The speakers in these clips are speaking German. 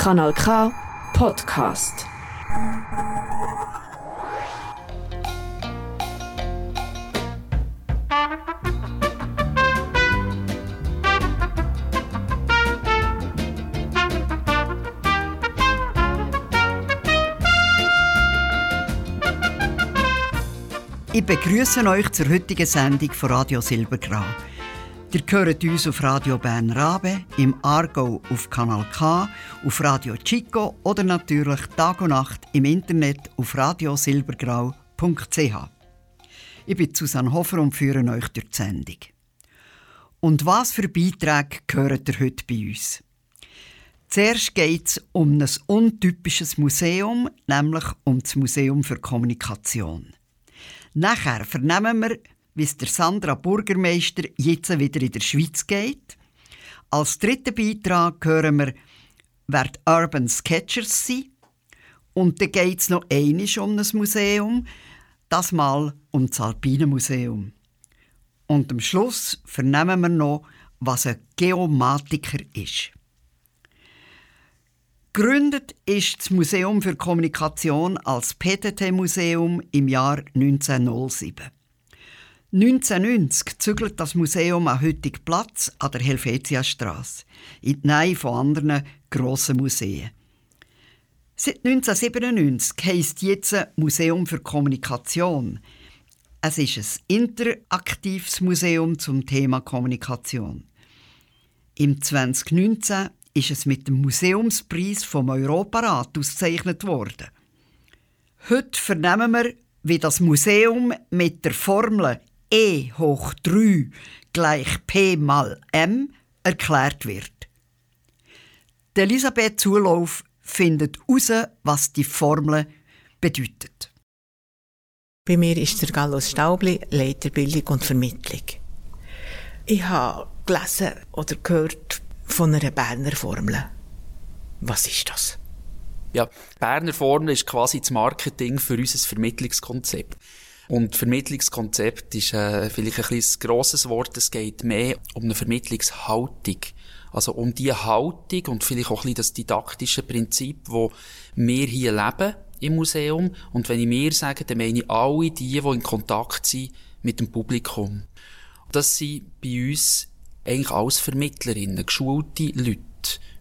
Kanal K Podcast. Ich begrüße euch zur heutigen Sendung von Radio Silbergrau. Ihr hört uns auf Radio Bern Rabe, im Argo auf Kanal K, auf Radio Chico oder natürlich Tag und Nacht im Internet auf radiosilbergrau.ch. Ich bin Susanne Hofer und führe euch durch die Sendung. Und was für Beiträge gehören ihr heute bei uns? Zuerst geht es um ein untypisches Museum, nämlich um das Museum für Kommunikation. Nachher vernehmen wir, wie es der Sandra Bürgermeister jetzt wieder in der Schweiz geht. Als dritten Beitrag hören wir, wer die Urban Sketchers sind. Und dann geht es noch einiges um ein Museum, das mal um das Alpine Museum. Und am Schluss vernehmen wir noch, was ein Geomatiker ist. Gegründet ist das Museum für Kommunikation als PTT-Museum im Jahr 1907. 1990 zügelt das Museum an heutigen Platz an der Helvetiastraße, in die Nähe von anderen grossen Museen. Seit 1997 heisst jetzt Museum für Kommunikation. Es ist ein interaktives Museum zum Thema Kommunikation. Im 2019 ist es mit dem Museumspreis vom Europarat ausgezeichnet worden. Heute vernehmen wir, wie das Museum mit der Formel E hoch 3 gleich P mal M erklärt wird. Die Elisabeth Zulauf findet heraus, was die Formel bedeutet. Bei mir ist der Gallus Staubli, Leiter Bildung und Vermittlung. Ich habe gelesen oder gehört von einer Berner Formel. Was ist das? Ja, Berner Formel ist quasi das Marketing für unser Vermittlungskonzept. Und Vermittlungskonzept ist äh, vielleicht ein bisschen grosses Wort. Es geht mehr um eine Vermittlungshaltung. Also um die Haltung und vielleicht auch ein bisschen das didaktische Prinzip, wo wir hier leben im Museum. Und wenn ich mir sage, dann meine ich alle die, die in Kontakt sind mit dem Publikum. Das sind bei uns eigentlich alles Vermittlerinnen, geschulte Leute.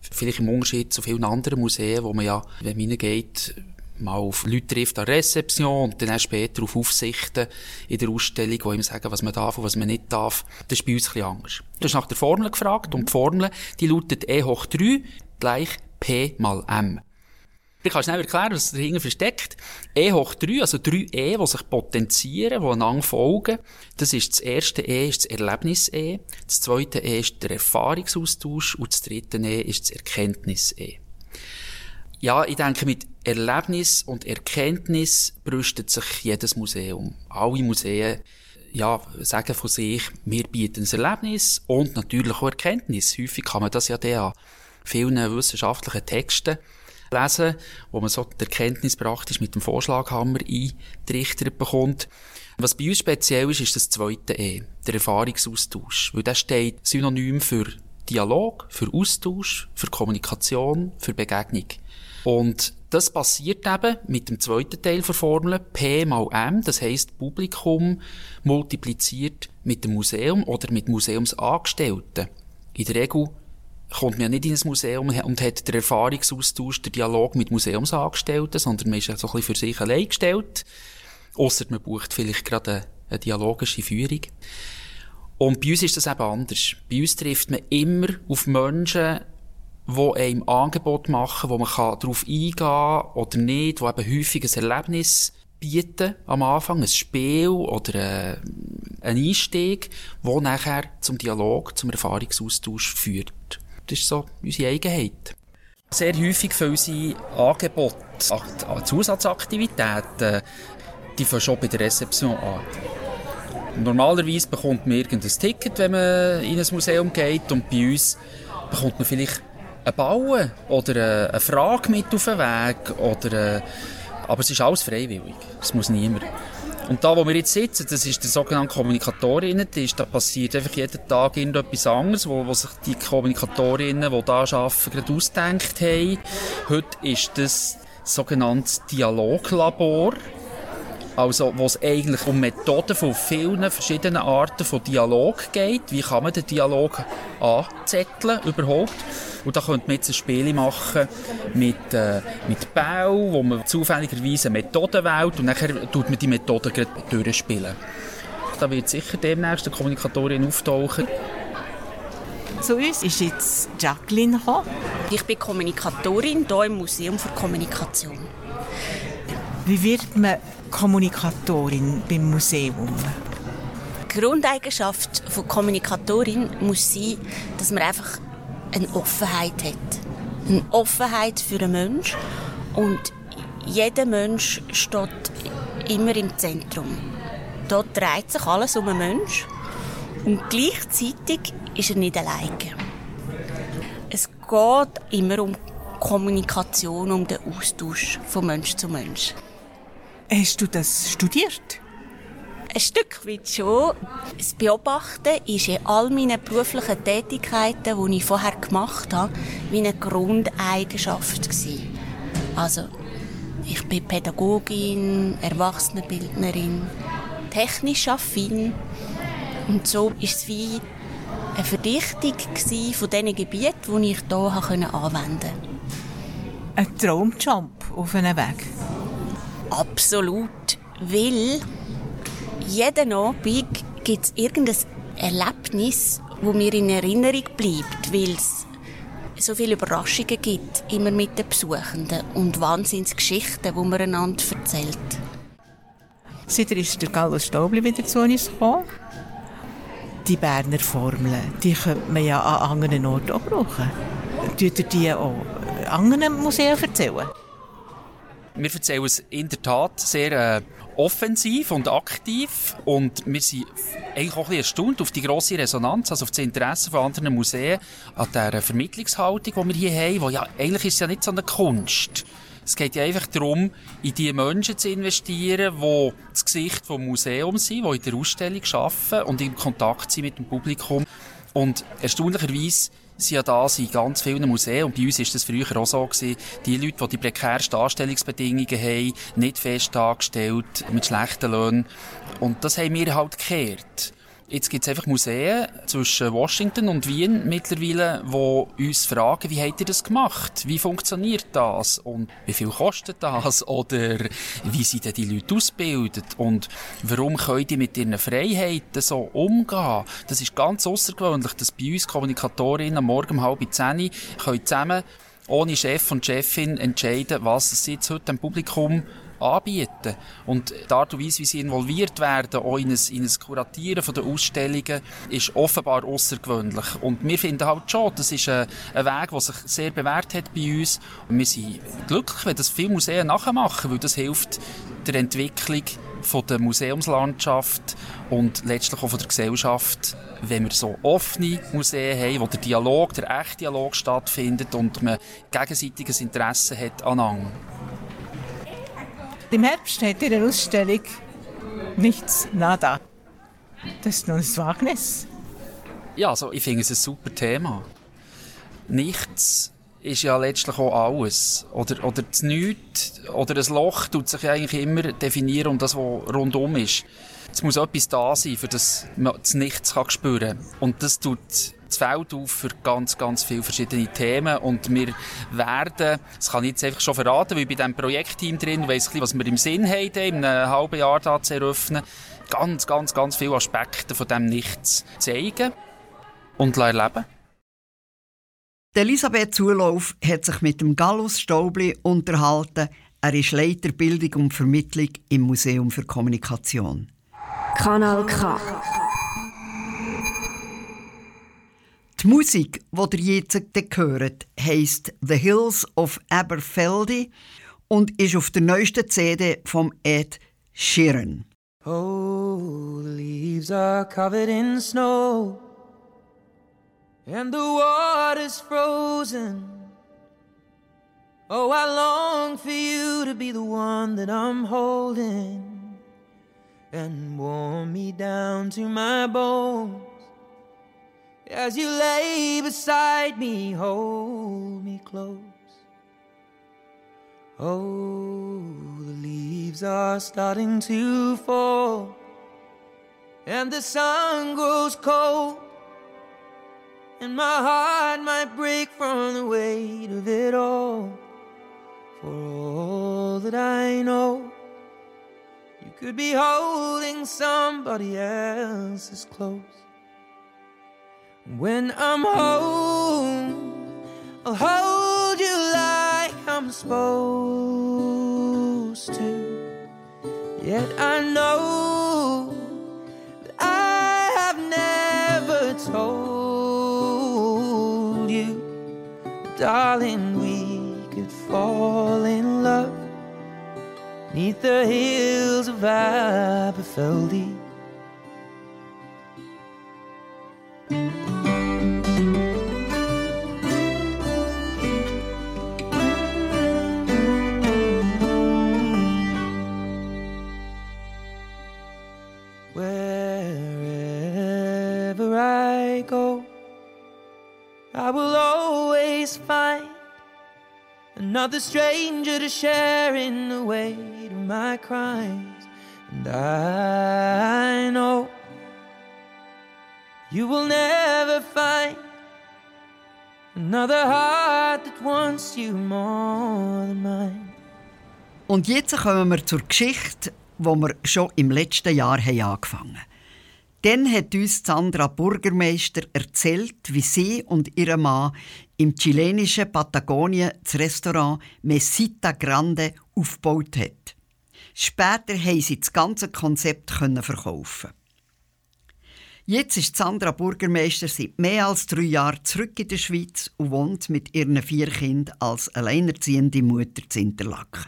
Vielleicht im Unterschied zu vielen anderen Museen, wo man ja, wenn man hineingeht, mal auf Leute trifft an Rezeption und dann später auf Aufsichten in der Ausstellung, die ihm sagen, was man darf und was man nicht darf. Das ist bei uns ein bisschen anders. Du hast nach der Formel gefragt und die Formel, die lautet E hoch 3 gleich P mal M. Ich kann schnell erklären, was dahinter versteckt. E hoch 3, also 3 E, die sich potenzieren, die einander folgen. Das ist das erste E, ist das Erlebnis-E. Das zweite E ist der Erfahrungsaustausch und das dritte E ist das Erkenntnis-E. Ja, ich denke, mit Erlebnis und Erkenntnis brüstet sich jedes Museum. Alle Museen ja, sagen von sich, wir bieten ein Erlebnis und natürlich auch Erkenntnis. Häufig kann man das ja dann an vielen wissenschaftlichen Texten lesen, wo man so die Erkenntnis praktisch mit dem Vorschlaghammer eintrichtert bekommt. Was bei uns speziell ist, ist das zweite E, der Erfahrungsaustausch. Weil das steht synonym für Dialog, für Austausch, für Kommunikation, für Begegnung. Und das passiert eben mit dem zweiten Teil der Formel P mal M, das heisst Publikum multipliziert mit dem Museum oder mit Museumsangestellten. In der Regel kommt man ja nicht in ein Museum und hat den Erfahrungsaustausch, den Dialog mit Museumsangestellten, sondern man ist ja so ein bisschen für sich allein gestellt. Ausser man bucht vielleicht gerade eine, eine dialogische Führung. Und bei uns ist das eben anders. Bei uns trifft man immer auf Menschen, die einem Angebot machen, wo man darauf eingehen kann oder nicht, die eben häufig ein Erlebnis bieten am Anfang, ein Spiel oder äh, ein Einstieg, wo nachher zum Dialog, zum Erfahrungsaustausch führt. Das ist so unsere Eigenheit. Sehr häufig für unsere Angebote an Zusatzaktivitäten, die fangen schon bei der Rezeption an. Normalerweise bekommt man irgendein Ticket, wenn man in ein Museum geht und bei uns bekommt man vielleicht ein Bauen oder eine Frage mit auf den Weg. Oder, aber es ist alles freiwillig. Es muss niemand. Und da, wo wir jetzt sitzen, das ist der sogenannte Kommunikatorinnen, da passiert einfach jeden Tag irgendetwas anderes, wo, wo sich die Kommunikatorinnen, die da arbeiten, gerade ausgedacht haben. Heute ist das sogenanntes Dialoglabor. Also, wo es eigentlich um Methoden von vielen verschiedenen Arten von Dialog geht. Wie kann man den Dialog anzetteln überhaupt? Und da könnte man jetzt ein Spiel machen mit, äh, mit Bau, wo man zufälligerweise eine Methode wählt und dann tut man die Methode durchspielen. Da wird sicher demnächst eine Kommunikatorin auftauchen. Zu uns ist jetzt Jacqueline gekommen. Ich bin Kommunikatorin hier im Museum für Kommunikation. Wie wird man Kommunikatorin beim Museum? Die Grundeigenschaft von Kommunikatorin muss sein, dass man einfach eine Offenheit hat. Eine Offenheit für den Menschen. Und jeder Mensch steht immer im Zentrum. Dort dreht sich alles um einen Menschen. Und gleichzeitig ist er nicht alleine. Es geht immer um Kommunikation, um den Austausch von Mensch zu Mensch. Hast du das studiert? Ein Stück weit schon. Das Beobachten war in all meinen beruflichen Tätigkeiten, die ich vorher gemacht habe, wie eine Grundeigenschaft. Also, ich bin Pädagogin, Erwachsenenbildnerin, technisch affin. Und so war es wie eine Verdichtung von diesen Gebieten, die ich hier anwenden konnte. Ein Traumjump auf einem Weg? Absolut. Weil jeden Abend gibt es irgendein Erlebnis, das mir in Erinnerung bleibt, weil es so viele Überraschungen gibt, immer mit den Besuchenden und Wahnsinnsgeschichten, die man einander erzählt. Seither ist der Gallus Staubli wieder zu uns gekommen. Die Berner Formeln, die könnte man ja an anderen Orten auch brauchen. Tut ihr die auch anderen Museen erzählen? Wir erzählen es in der Tat sehr äh, offensiv und aktiv und wir sind eigentlich auch ein bisschen erstaunt auf die grosse Resonanz, also auf das Interesse von anderen Museen an der Vermittlungshaltung, die wir hier haben, wo ja, eigentlich ist es ja nicht so eine Kunst. Es geht ja einfach darum, in die Menschen zu investieren, die das Gesicht des Museums sind, die in der Ausstellung arbeiten und in Kontakt sind mit dem Publikum. Und erstaunlicherweise sind ja da in ganz vielen Museen, und bei uns ist das früher auch so gewesen, die Leute, die die prekärsten Anstellungsbedingungen haben, nicht fest angestellt, mit schlechten Löhnen. Und das haben wir halt gekehrt. Jetzt gibt es einfach Museen zwischen Washington und Wien mittlerweile, die uns fragen, wie habt ihr das gemacht? Wie funktioniert das? Und wie viel kostet das? Oder wie sind denn die Leute ausgebildet? Und warum können die mit ihren Freiheiten so umgehen? Das ist ganz außergewöhnlich, dass bei uns Kommunikatorinnen am Morgen um halb zehn können zusammen ohne Chef und Chefin entscheiden, was sie jetzt heute dem Publikum anbieten. Und die Art und Weise, wie sie involviert werden, auch in ein, in ein Kuratieren von der Ausstellungen, ist offenbar außergewöhnlich. Und wir finden halt schon, das ist ein, ein Weg, der sich sehr bewährt hat bei uns. Und wir sind glücklich, wenn das viele Museen nachmachen, weil das hilft der Entwicklung von der Museumslandschaft und letztlich auch von der Gesellschaft, wenn wir so offene Museen haben, wo der Dialog, der echte Dialog stattfindet und man gegenseitiges Interesse hat aneinander. Im Herbst hat ihr eine Ausstellung Nichts, nada. Das ist noch ein Wagnis. Ja, also ich finde es ein super Thema. Nichts ist ja letztlich auch alles. Oder, oder das Nichts oder ein Loch tut sich eigentlich immer definieren um das, was rundum ist. Es muss etwas da sein, für das man das Nichts kann spüren kann. Und das tut das Feld auf für ganz, ganz viele verschiedene Themen und wir werden, das kann ich jetzt einfach schon verraten, weil ich bei diesem Projektteam drin weiss was wir im Sinn haben, in einem halben Jahr da zu eröffnen, ganz, ganz, ganz viele Aspekte von dem Nichts zeigen und erleben. Elisabeth Zulauf hat sich mit dem Gallus Staubli unterhalten. Er ist Leiter Bildung und Vermittlung im Museum für Kommunikation. Kanal K. Die Musik, die ihr jetzt hört, heisst The Hills of Aberfeldy und ist auf der neuesten CD von Ed Sheeran. Oh, the leaves are covered in snow and the water's frozen. Oh, I long for you to be the one that I'm holding. and warm me down to my bones. As you lay beside me, hold me close. Oh, the leaves are starting to fall, and the sun grows cold, and my heart might break from the weight of it all. For all that I know, you could be holding somebody else's close. When I'm home, I'll hold you like I'm supposed to. Yet I know that I have never told you, darling, we could fall in love neath the hills of Aberfeldy. I will always find another stranger to share in the weight of my crimes. And I know you will never find another heart that wants you more than mine. Und jetzt kommen wir zur Geschichte, wo wir schon im letzten Jahr haben angefangen. Dann hat uns Sandra Burgermeister erzählt, wie sie und ihr Mann im chilenischen Patagonien das Restaurant Mesita Grande aufgebaut hat. Später haben sie das ganze Konzept verkaufen. Jetzt ist Sandra Burgermeister seit mehr als drei Jahren zurück in der Schweiz und wohnt mit ihren vier Kindern als alleinerziehende Mutter zu Interlaken.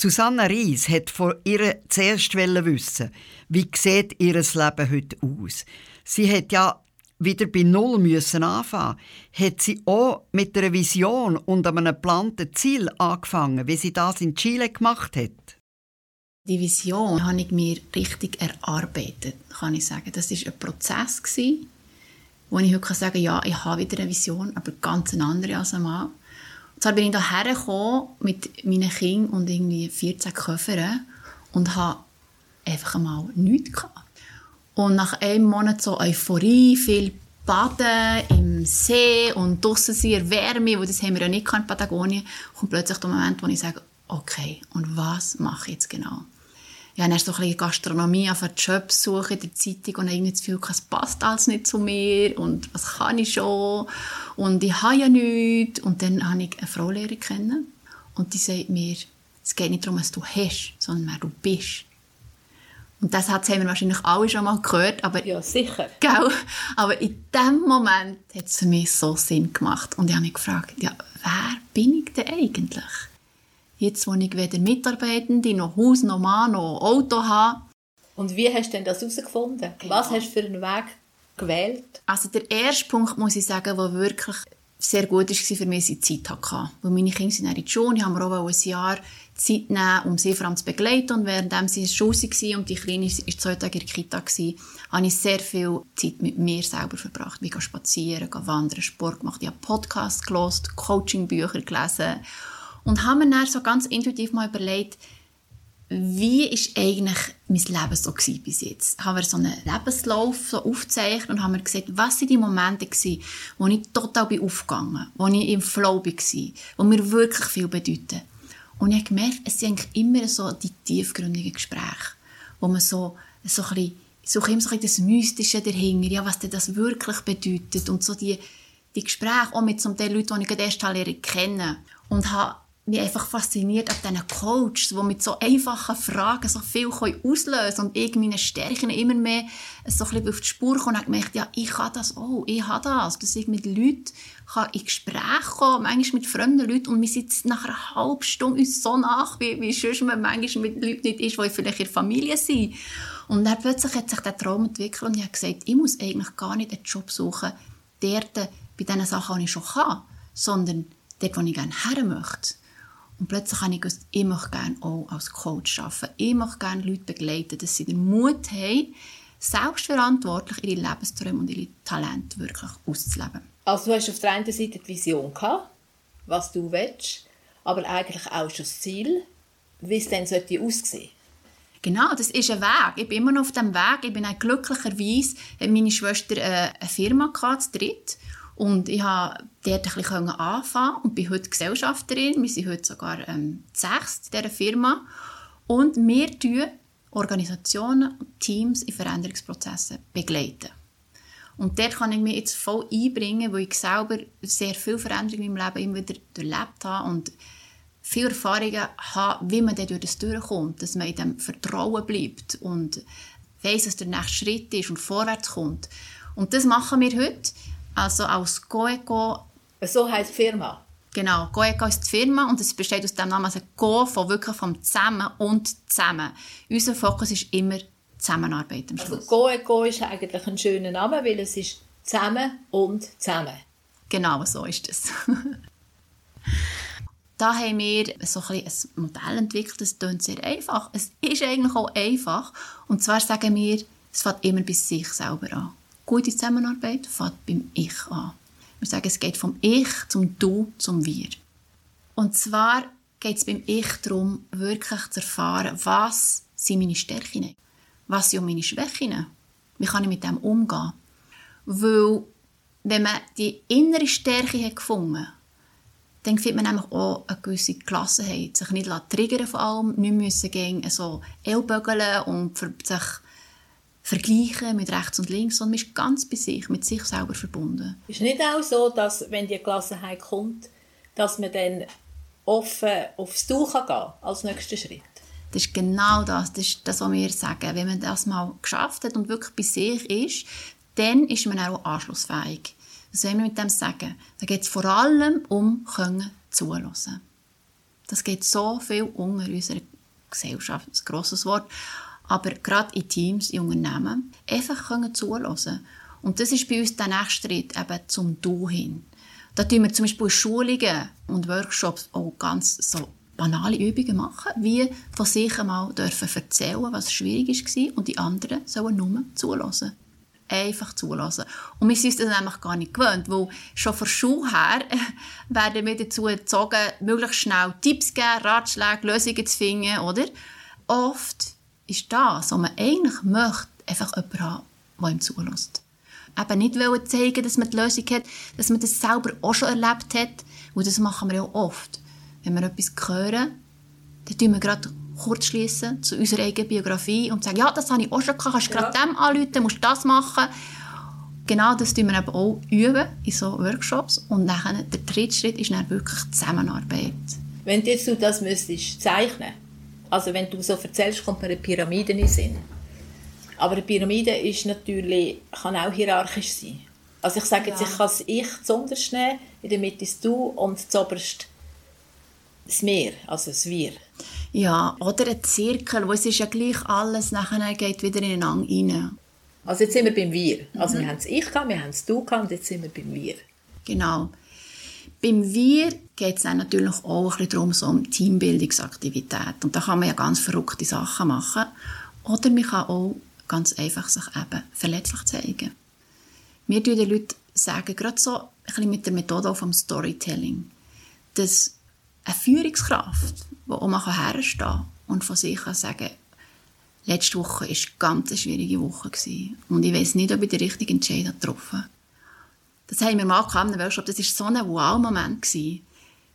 Susanne Ries hat von ihr zuerst wissen, wie sieht ihr Leben heute aus. Sie hat ja wieder bei Null müssen anfangen. Hat sie auch mit einer Vision und einem geplanten Ziel angefangen, wie sie das in Chile gemacht hat? Die Vision habe ich mir richtig erarbeitet, kann ich sagen. Das war ein Prozess, wo ich heute sagen kann, ja, ich habe wieder eine Vision, aber ganz eine andere als einmal. Zwar bin ich hierher gekommen mit meinen Kindern und irgendwie 14 Köffern und habe einfach einmal nichts gehabt. Und nach einem Monat so Euphorie, viel Baden im See und draussen sein, Wärme, wo das haben wir ja nicht in Patagonien, kommt plötzlich der Moment, wo ich sage, okay, und was mache ich jetzt genau? Ja, dann hast du so ein bisschen Gastronomie auf Jobs suchen in der Zeitung und irgendwie das Gefühl, es passt alles nicht zu mir und was kann ich schon und ich habe ja nichts. Und dann habe ich eine Frau kennen und die sagt mir, es geht nicht darum, was du hast, sondern wer du bist. Und das haben wir wahrscheinlich alle schon mal gehört, aber... Ja, sicher. Gell? Aber in dem Moment hat es für mich so Sinn gemacht. Und ich habe mich gefragt, ja, wer bin ich denn eigentlich? Jetzt, wo ich weder Mitarbeitende, noch Haus, noch Mann, noch Auto habe. Und wie hast du denn das herausgefunden? Genau. Was hast du für einen Weg gewählt? Also der erste Punkt, muss ich sagen, der wirklich sehr gut war für mich, war die Zeit hatte. Weil meine Kinder sind in die Schule, ich habe auch ein Jahr Zeit nehmen, um sie vor allem zu begleiten. Und während sie in der Schule waren und die Kleine war zwei Tage in der Kita, habe ich sehr viel Zeit mit mir selber verbracht. Ich spazieren, wandern, Sport gemacht, ich habe Podcasts gelesen, Coachingbücher gelesen und habe mir dann so ganz intuitiv mal überlegt, wie ist eigentlich mein Leben so bis jetzt? Haben wir so einen Lebenslauf so aufgezeichnet und haben wir gesehen, was sind die Momente gewesen, wo ich total bin aufgegangen, wo ich im Flow war, wo mir wirklich viel bedeuten. Und ich habe gemerkt, es sind eigentlich immer so die tiefgründigen Gespräche, wo man so, so ein bisschen, so ein das Mystische dahinter, ja, was denn das wirklich bedeutet und so die, die Gespräche auch mit so den Leuten, die ich gerade erst kennen und habe mich einfach fasziniert an diesen Coaches, die mit so einfachen Fragen so viel auslösen können und ich meine Stärken immer mehr so ein bisschen auf die Spur kommen und gemerkt, ja, ich kann das auch, ich habe das, dass ich mit Leuten kann in Gespräche kommen, manchmal mit fremden Leuten und wir sitzen nach einer halben Stunde uns so nach, wie, wie sonst man manchmal mit Leuten nicht ist, die vielleicht in der Familie sind. Und dann plötzlich hat sich der Traum entwickelt und ich habe gesagt, ich muss eigentlich gar nicht einen Job suchen, dort bei den Sachen, die ich schon kann, sondern dort, wo ich gerne her möchte. Und plötzlich habe ich gewusst, ich möchte gerne auch als Coach arbeiten. Ich möchte gerne Leute begleiten, dass sie den Mut haben, selbstverantwortlich ihre Lebensträume und ihre Talente wirklich auszuleben. Also du hast auf der einen Seite die Vision gehabt, was du willst, aber eigentlich auch schon das Ziel, wie es dann sollte aussehen Genau, das ist ein Weg. Ich bin immer noch auf dem Weg. Ich bin auch glücklicherweise, meine Schwester äh, eine Firma gehabt, zu dritt. Und ich konnte dort ein bisschen anfangen und bin heute Gesellschafterin. Wir sind heute sogar ähm, sechs in dieser Firma. Und wir tun Organisationen und Teams in Veränderungsprozessen begleiten. Und dort kann ich mich jetzt voll einbringen, weil ich selber sehr viel Veränderung in meinem Leben immer wieder durchlebt habe und viele Erfahrungen habe, wie man dann durch das durchkommt, dass man in dem Vertrauen bleibt und weiss, was der nächste Schritt ist und vorwärts kommt. Und das machen wir heute. Also als Goeco. So die Firma? Genau, Goeco ist die Firma und es besteht aus dem Namen also Go von wirklich vom Zusammen und Zusammen. Unser Fokus ist immer Zusammenarbeit am also Schluss. Also Goeco ist eigentlich ein schöner Name, weil es ist Zusammen und Zusammen. Genau, so ist es. da haben wir so ein, ein Modell entwickelt, das klingt sehr einfach. Es ist eigentlich auch einfach. Und zwar sagen wir, es fängt immer bei sich selber an. Gute Zusammenarbeit fängt beim Ich an. Wir sagen, es geht vom Ich zum Du zum Wir. Und zwar geht es beim Ich darum, wirklich zu erfahren, was sind meine Stärken, was sind meine Schwächen, wie kann ich mit dem umgehen. Weil, wenn man die innere Stärke hat gefunden dann findet man nämlich auch eine gewisse Gelassenheit. Sich nicht triggern von allem, nicht müssen gegen so ellbögeln und sich vergleichen mit rechts und links, sondern man ist ganz bei sich, mit sich selber verbunden. Ist nicht auch so, dass wenn die Gelassenheit kommt, dass man dann offen aufs Du gehen kann als nächsten Schritt? Das ist genau das, das ist das, was wir sagen. Wenn man das mal geschafft hat und wirklich bei sich ist, dann ist man auch anschlussfähig. Was wollen wir mit dem sagen? Da geht es vor allem um können zuhören. Das geht so viel unter unserer Gesellschaft, ein grosses Wort, aber gerade in Teams, in Unternehmen, einfach können zuhören. Und das ist bei uns der nächste Schritt, eben zum Du hin. Da tun wir zum Beispiel Schulungen und Workshops auch ganz so banale Übungen machen, wie von sich einmal dürfen erzählen, was schwierig war und die anderen sollen nur zuhören einfach zulassen. Und wir sind uns das nämlich gar nicht gewöhnt, weil schon von Schule her werden wir dazu erzogen, möglichst schnell Tipps geben, Ratschläge, Lösungen zu finden, oder? Oft ist das, was man eigentlich möchte, einfach jemand haben, der ihm zulässt. Eben nicht wollen zeigen, dass man die Lösung hat, dass man das selber auch schon erlebt hat. Und das machen wir ja oft. Wenn wir etwas hören, dann tun wir gerade kurz schließen zu unserer eigenen Biografie und sagen, ja, das habe ich auch schon gehabt, kannst ja. gerade dem anrufen, musst das machen. Genau das üben wir eben auch üben in so Workshops. Und dann, der dritte Schritt ist dann wirklich Zusammenarbeit. Wenn jetzt du das müsstest zeichnen, also wenn du so erzählst, kommt mir eine Pyramide in den Sinn. Aber eine Pyramide ist natürlich, kann auch hierarchisch sein. Also ich sage jetzt, ja. ich kann das Ich zuunterst nehmen, in der Mitte ist Du und zuoberst das Meer, also das Wir. Ja, oder ein Zirkel, wo es ist ja gleich alles, nachher geht wieder ineinander rein. Also jetzt sind wir beim Wir. Also mhm. wir haben es Ich gehabt, wir haben es Du gehabt und jetzt sind wir beim Wir. Genau. Beim Wir geht es dann natürlich auch ein bisschen darum, so um Teambildungsaktivität. Und da kann man ja ganz verrückte Sachen machen. Oder man kann auch ganz einfach sich eben verletzlich zeigen. Wir tun den Leuten sagen, gerade so ein bisschen mit der Methode vom Storytelling, dass eine Führungskraft, die auch mal herstehen kann und von sich kann sagen, letzte Woche war eine ganz schwierige Woche und ich weiß nicht, ob ich den richtigen Entscheid getroffen habe. Das haben wir mal einem Workshop, das war so ein Wow-Moment. Die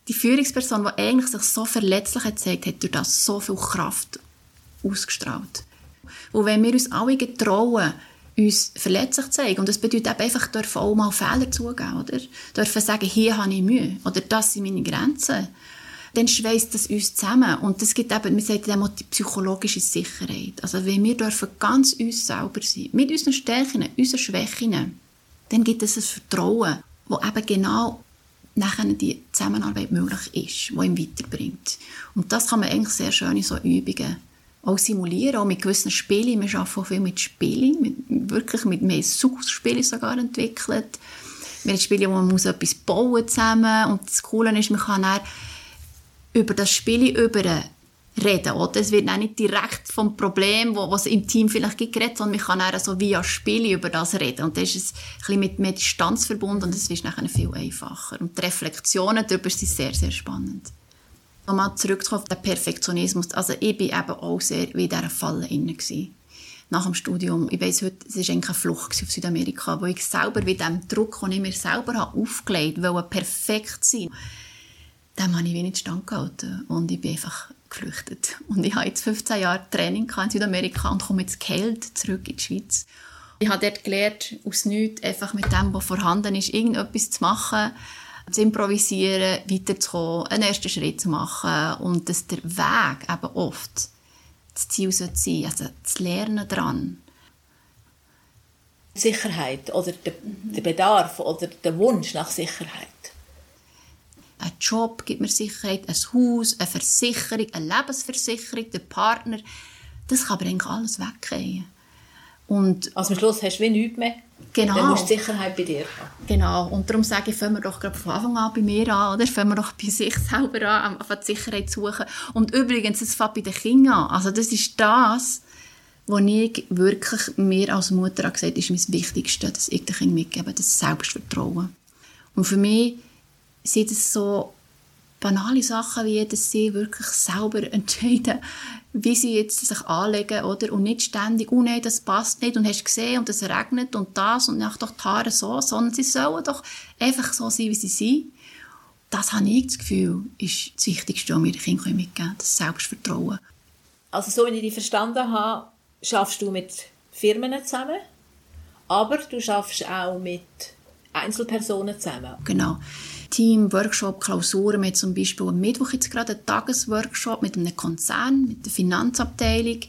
Führungsperson, die eigentlich sich so verletzlich gezeigt hat, durch das so viel Kraft ausgestrahlt. Und wenn wir uns alle getrauen, uns verletzlich zeigen. Und das bedeutet eben einfach, dürfen auch mal Fehler zugeben, oder? Dürfen sagen, hier habe ich Mühe, oder das sind meine Grenzen dann schweißt das uns zusammen. Und das gibt eben, man sagt auch die psychologische Sicherheit. Also wenn wir dürfen ganz uns selber sein, mit unseren Stärken, unseren Schwächen, dann gibt es ein Vertrauen, wo eben genau nachher die Zusammenarbeit möglich ist, wo ihm weiterbringt. Und das kann man eigentlich sehr schön in so Übungen auch simulieren, auch mit gewissen Spielen. Wir arbeiten auch viel mit Spielen, mit, wirklich mit mehr Suchspielen sogar entwickelt. Wir haben Spiele, wo man muss etwas bauen zusammen und das Coole ist, man kann dann über das Spiel über reden, oder? Es wird auch nicht direkt vom Problem, wo, was im Team vielleicht gibt, geredet, sondern man kann auch so via Spiel über das reden. Und das ist ein bisschen mit mehr Distanz verbunden und das ist nachher viel einfacher. Und die Reflexionen darüber sind sehr, sehr spannend. Nochmal zurückzukommen auf den Perfektionismus. Also ich bin eben auch sehr wie in dieser Falle inne nach dem Studium. Ich weiss heute, es war eigentlich eine Flucht auf Südamerika, wo ich selber mit dem Druck, den ich mir selber habe aufgelegt habe, perfekt sein dem habe ich wenig standgehalten. Und ich bin einfach geflüchtet. Und ich habe jetzt 15 Jahre Training in Südamerika und komme jetzt geheilt zurück in die Schweiz. Ich habe dort gelernt, aus nichts, einfach mit dem, was vorhanden ist, irgendetwas zu machen, zu improvisieren, weiterzukommen, einen ersten Schritt zu machen und dass der Weg eben oft das Ziel sein sollte, also das Lernen daran. Sicherheit oder der, der Bedarf oder der Wunsch nach Sicherheit ein Job gibt mir Sicherheit, ein Haus, eine Versicherung, eine Lebensversicherung, der Partner. Das kann aber eigentlich alles weggehen. Und also am Schluss hast du wie nichts mehr. Genau. Dann musst du Sicherheit bei dir haben. Genau. Und darum sage ich, fangen wir doch gerade von Anfang an bei mir an, oder? Fangen wir doch bei sich selber an, einfach die Sicherheit zu suchen. Und übrigens, es fängt bei den Kindern an. Also das ist das, was ich wirklich mir als Mutter gesagt habe, ist mein Wichtigste, dass ich den Kindern mitgebe, das Selbstvertrauen. Und für mich sind es so banale Sachen wie, dass sie wirklich selber entscheiden, wie sie jetzt sich anlegen, oder? Und nicht ständig, oh nein, das passt nicht, und hast gesehen, und es regnet, und das, und nach doch die Haare so, sondern sie sollen doch einfach so sein, wie sie sind. Das habe ich das Gefühl, ist das Wichtigste, was wir den Kindern mitgeben können, das Selbstvertrauen. Also so, wie ich dich verstanden habe, schaffst du mit Firmen zusammen, aber du schaffst auch mit Einzelpersonen zusammen. Genau. Team, Workshop, Klausuren. Wir haben zum Beispiel am Mittwoch jetzt gerade einen Tagesworkshop mit einem Konzern, mit der Finanzabteilung.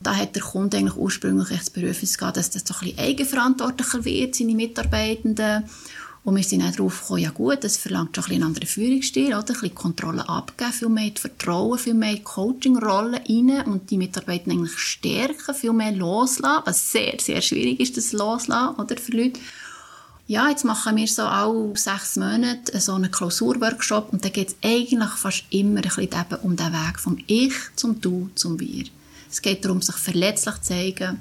Da hat der Kunde eigentlich ursprünglich das Bedürfnis gehabt, dass das so ein bisschen eigenverantwortlicher wird, seine Mitarbeitenden. Und wir sind auch darauf gekommen, ja gut, das verlangt schon ein bisschen einen anderen Führungsstil, oder? Ein bisschen Kontrolle abgeben, viel mehr Vertrauen, viel mehr Coaching-Rolle rein und die Mitarbeiter eigentlich stärken, viel mehr loslassen, was sehr, sehr schwierig ist, das Loslassen, oder, für Leute. Ja, jetzt machen wir so alle sechs Monate so einen Klausurworkshop und da geht es eigentlich fast immer ein bisschen eben um den Weg vom Ich zum Du zum Wir. Es geht darum, sich verletzlich zu zeigen,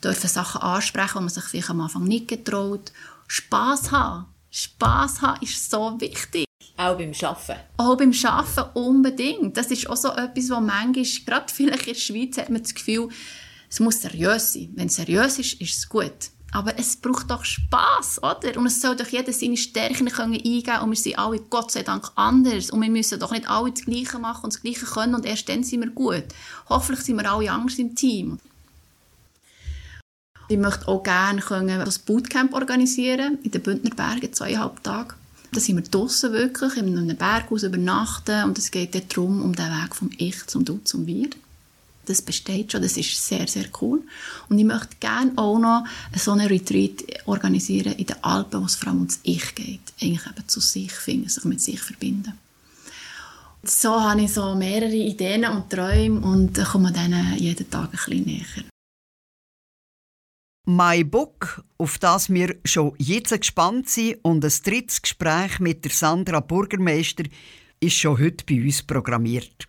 dürfen Sachen ansprechen, die man sich vielleicht am Anfang nicht getraut. Spass haben. Spass haben ist so wichtig. Auch beim Arbeiten? Auch beim Arbeiten unbedingt. Das ist auch so etwas, wo manchmal, gerade vielleicht in der Schweiz, hat man das Gefühl, es muss seriös sein. Wenn es seriös ist, ist es gut. Aber es braucht doch Spaß, oder? Und es soll doch jeder seine Stärken können eingeben und wir sind alle Gott sei Dank anders und wir müssen doch nicht alle das Gleiche machen und das Gleiche können und erst dann sind wir gut. Hoffentlich sind wir alle anders im Team. Ich möchte auch gerne können das Bootcamp organisieren in den Bündner Bergen, zweieinhalb Tage. Da sind wir draußen wirklich, in einem Berghaus übernachten und es geht darum, um den Weg vom Ich zum Du zum Wir das besteht schon, das ist sehr, sehr cool. Und ich möchte gerne auch noch so einen Retreat organisieren in den Alpen, wo es vor allem ums Ich geht. Eigentlich eben zu sich finden, sich mit sich verbinden. So habe ich so mehrere Ideen und Träume und komme denen jeden Tag ein bisschen näher. My Book, auf das wir schon jetzt gespannt sind und ein drittes Gespräch mit der Sandra Bürgermeister ist schon heute bei uns programmiert.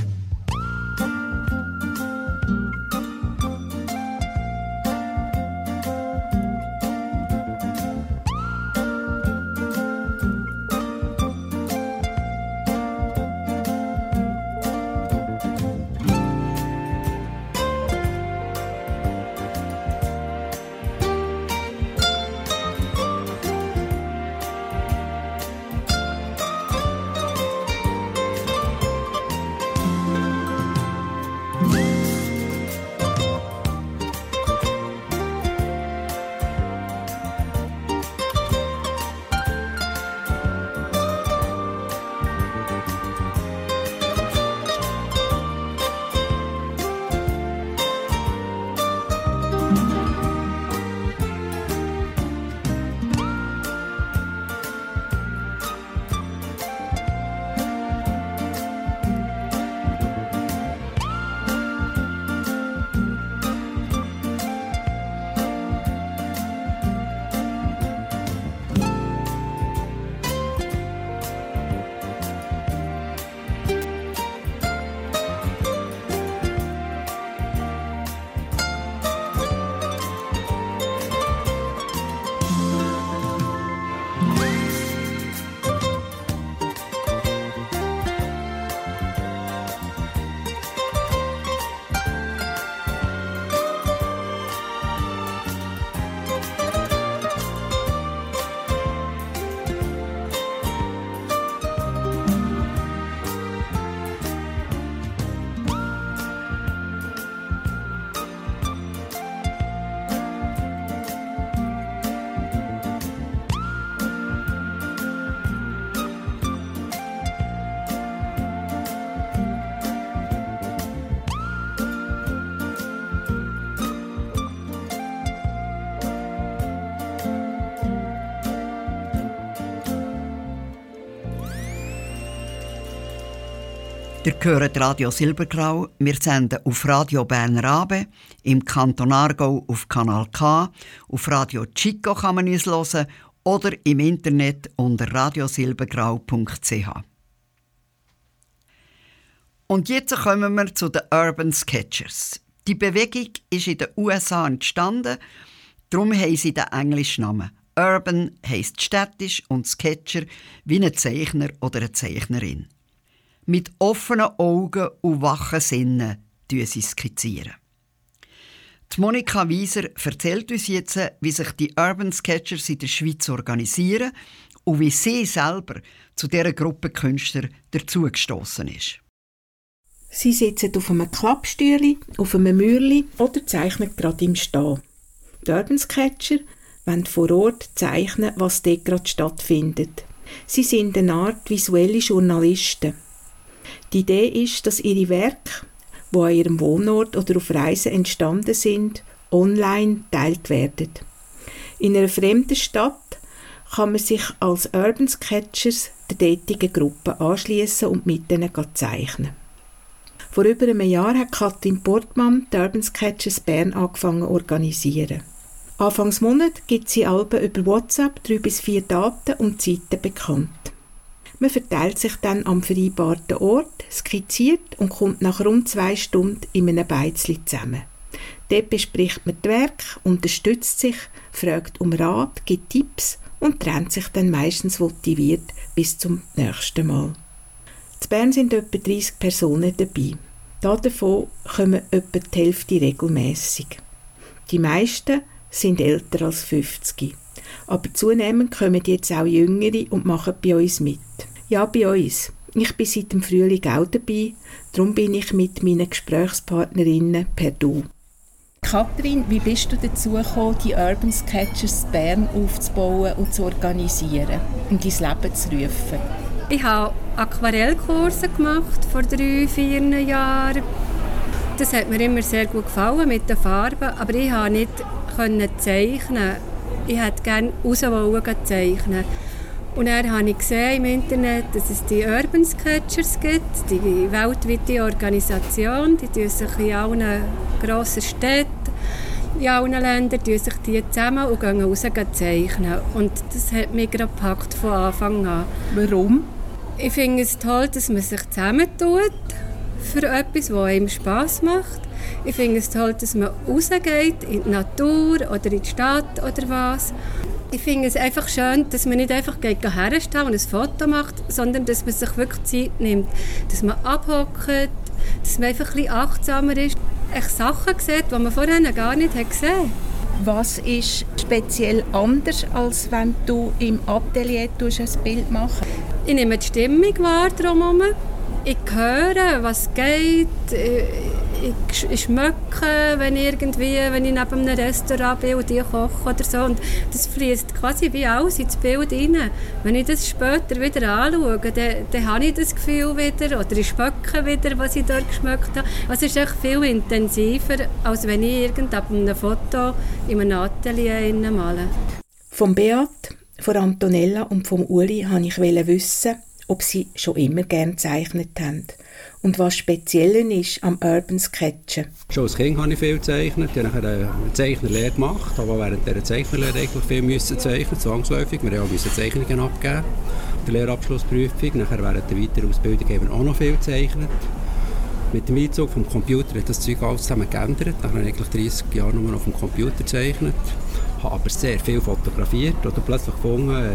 Hört Radio Silbergrau. Wir senden auf Radio Bern Rabe, im Kanton Aargau auf Kanal K, auf Radio Chico kann man uns hören oder im Internet unter radiosilbergrau.ch. Und jetzt kommen wir zu den Urban Sketchers. Die Bewegung ist in den USA entstanden, darum haben sie den englischen Namen. Urban heisst städtisch und Sketcher wie ein Zeichner oder eine Zeichnerin. Mit offenen Augen und wachen Sinnen sie skizzieren. Monika Wieser erzählt uns jetzt, wie sich die Urban Sketchers in der Schweiz organisieren und wie sie selber zu dieser Gruppe Künstler dazugestoßen ist. Sie sitzen auf einem Klappstühle, auf einem Mürli oder zeichnen gerade im Stehen. Die Urban Sketcher wollen vor Ort zeichnen, was dort gerade stattfindet. Sie sind eine Art visuelle Journalisten. Die Idee ist, dass ihre Werke, die an ihrem Wohnort oder auf Reisen entstanden sind, online teilt werden. In einer fremden Stadt kann man sich als Urban Sketchers der dortigen Gruppe anschließen und mit ihnen zeichnen. Vor über einem Jahr hat Katrin Portmann die Urban Sketchers Bern angefangen zu organisieren. Anfangs Monat gibt sie Alben über WhatsApp drei bis vier Daten und Zeiten bekannt. Man verteilt sich dann am vereinbarten Ort, skizziert und kommt nach rund zwei Stunden in einem Beizli zusammen. Dort bespricht man das Werk, unterstützt sich, fragt um Rat, gibt Tipps und trennt sich dann meistens motiviert bis zum nächsten Mal. In Bern sind etwa 30 Personen dabei. Davon kommen etwa die Hälfte regelmäßig. Die meisten sind älter als 50. Aber zunehmend kommen jetzt auch Jüngere und machen bei uns mit. Ja, bei uns. Ich bin seit dem Frühling auch dabei, darum bin ich mit meinen Gesprächspartnerinnen per Du. Kathrin, wie bist du dazu gekommen, die Urban Sketchers Bern aufzubauen und zu organisieren und ins Leben zu rufen? Ich habe Aquarellkurse gemacht vor drei, vier Jahren. Das hat mir immer sehr gut gefallen mit den Farben, aber ich konnte nicht zeichnen. Ich hätte gerne raus zeichnen. Und dann habe ich gesehen im Internet, dass es die Urban Sketchers gibt, die weltweite Organisation, die tun sich in allen grossen Städten, in allen Ländern tun sich die zusammen und gehen raus zeichnen. Und das hat mich gerade gepackt von Anfang an. Warum? Ich finde es toll, dass man sich zusammentut für etwas, das einem Spass macht. Ich finde es toll, dass man rausgeht in die Natur oder in die Stadt oder was. Ich finde es einfach schön, dass man nicht einfach hersteht und ein Foto macht, sondern dass man sich wirklich Zeit nimmt. Dass man abhockt, dass man einfach ein bisschen achtsamer ist. Echt Sachen sieht, die man vorher gar nicht gesehen hat. Was ist speziell anders, als wenn du im Atelier ein Bild machst? Ich nehme die Stimmung wahr drumherum. Ich höre, was geht. Ich, ich schmecke, wenn, irgendwie, wenn ich neben einem Restaurant bin und die koche oder so. Und das fließt quasi wie alles ins Bild rein. Wenn ich das später wieder anschaue, dann, dann habe ich das Gefühl wieder oder ich schmecke wieder, was ich dort geschmeckt habe. Also es ist echt viel intensiver, als wenn ich irgendein Foto in einem Atelier male. Vom Beat, von Antonella und vom Uli wollte ich wissen, ob sie schon immer gerne gezeichnet haben. Und was speziell ist am Urban Sketchen. Schon als Kind habe ich viel gezeichnet. Ich habe eine Zeichnerlehre gemacht, aber während dieser Zeichnerlehre eigentlich viel müssen zeichnen, zwangsläufig. Wir mussten Zeichnungen abgeben, die Lehrabschlussprüfung. Nachher während der Weiterausbildung haben wir auch noch viel gezeichnet. Mit dem Einzug vom Computer hat das Zeug alles zusammen geändert. Dann habe ich eigentlich 30 Jahre nur noch auf dem Computer gezeichnet. Habe aber sehr viel fotografiert oder plötzlich gefunden, äh,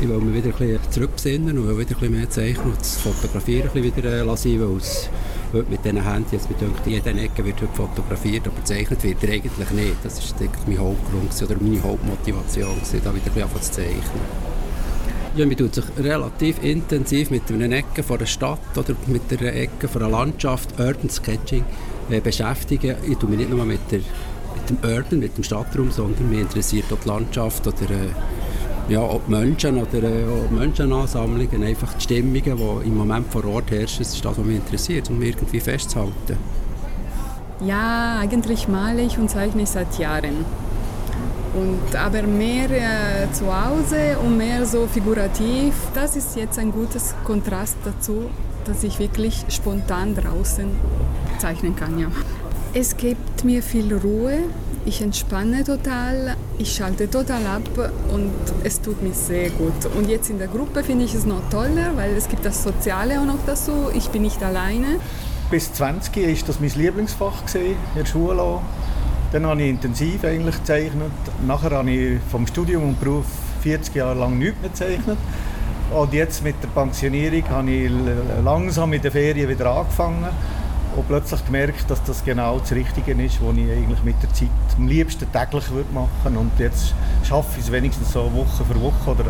ich will mich wieder ein bisschen zurückbesinnen und wieder ein bisschen mehr zeichnen und das Fotografieren ein bisschen wieder äh, lassen, weil es heute mit diesen Händen, jetzt mit jeder Ecke wird heute fotografiert, aber gezeichnet wird er eigentlich nicht. Das ist mein Hauptgrund oder meine Hauptmotivation, da wieder ein bisschen zu zeichnen. Ja, man tut sich relativ intensiv mit einer Ecke von der Stadt oder mit einer Ecke von der Landschaft, Urban Sketching, äh, beschäftigen. Ich tue mich nicht nur mit, der, mit dem Urban, mit dem Stadtraum, sondern mich interessiert auch die Landschaft oder äh, ja, ob Menschen oder äh, Menschenansammlungen, einfach die Stimmungen, die im Moment vor Ort herrschen, das ist das, was mich interessiert, um irgendwie festzuhalten. Ja, eigentlich male ich und zeichne ich seit Jahren. Und, aber mehr äh, zu Hause und mehr so figurativ, das ist jetzt ein gutes Kontrast dazu, dass ich wirklich spontan draußen zeichnen kann. Ja. Es gibt mir viel Ruhe, ich entspanne total, ich schalte total ab und es tut mir sehr gut. Und jetzt in der Gruppe finde ich es noch toller, weil es gibt das Soziale auch noch dazu. Ich bin nicht alleine. Bis 20 war das mein Lieblingsfach in der Schule. Dann habe ich intensiv eigentlich gezeichnet. Nachher habe ich vom Studium und Beruf 40 Jahre lang nichts mehr gezeichnet. Und jetzt mit der Pensionierung habe ich langsam in den Ferien wieder angefangen und plötzlich gemerkt, dass das genau das Richtige ist, was ich eigentlich mit der Zeit am liebsten täglich würde machen Und jetzt schaffe ich es wenigstens so Woche für Woche oder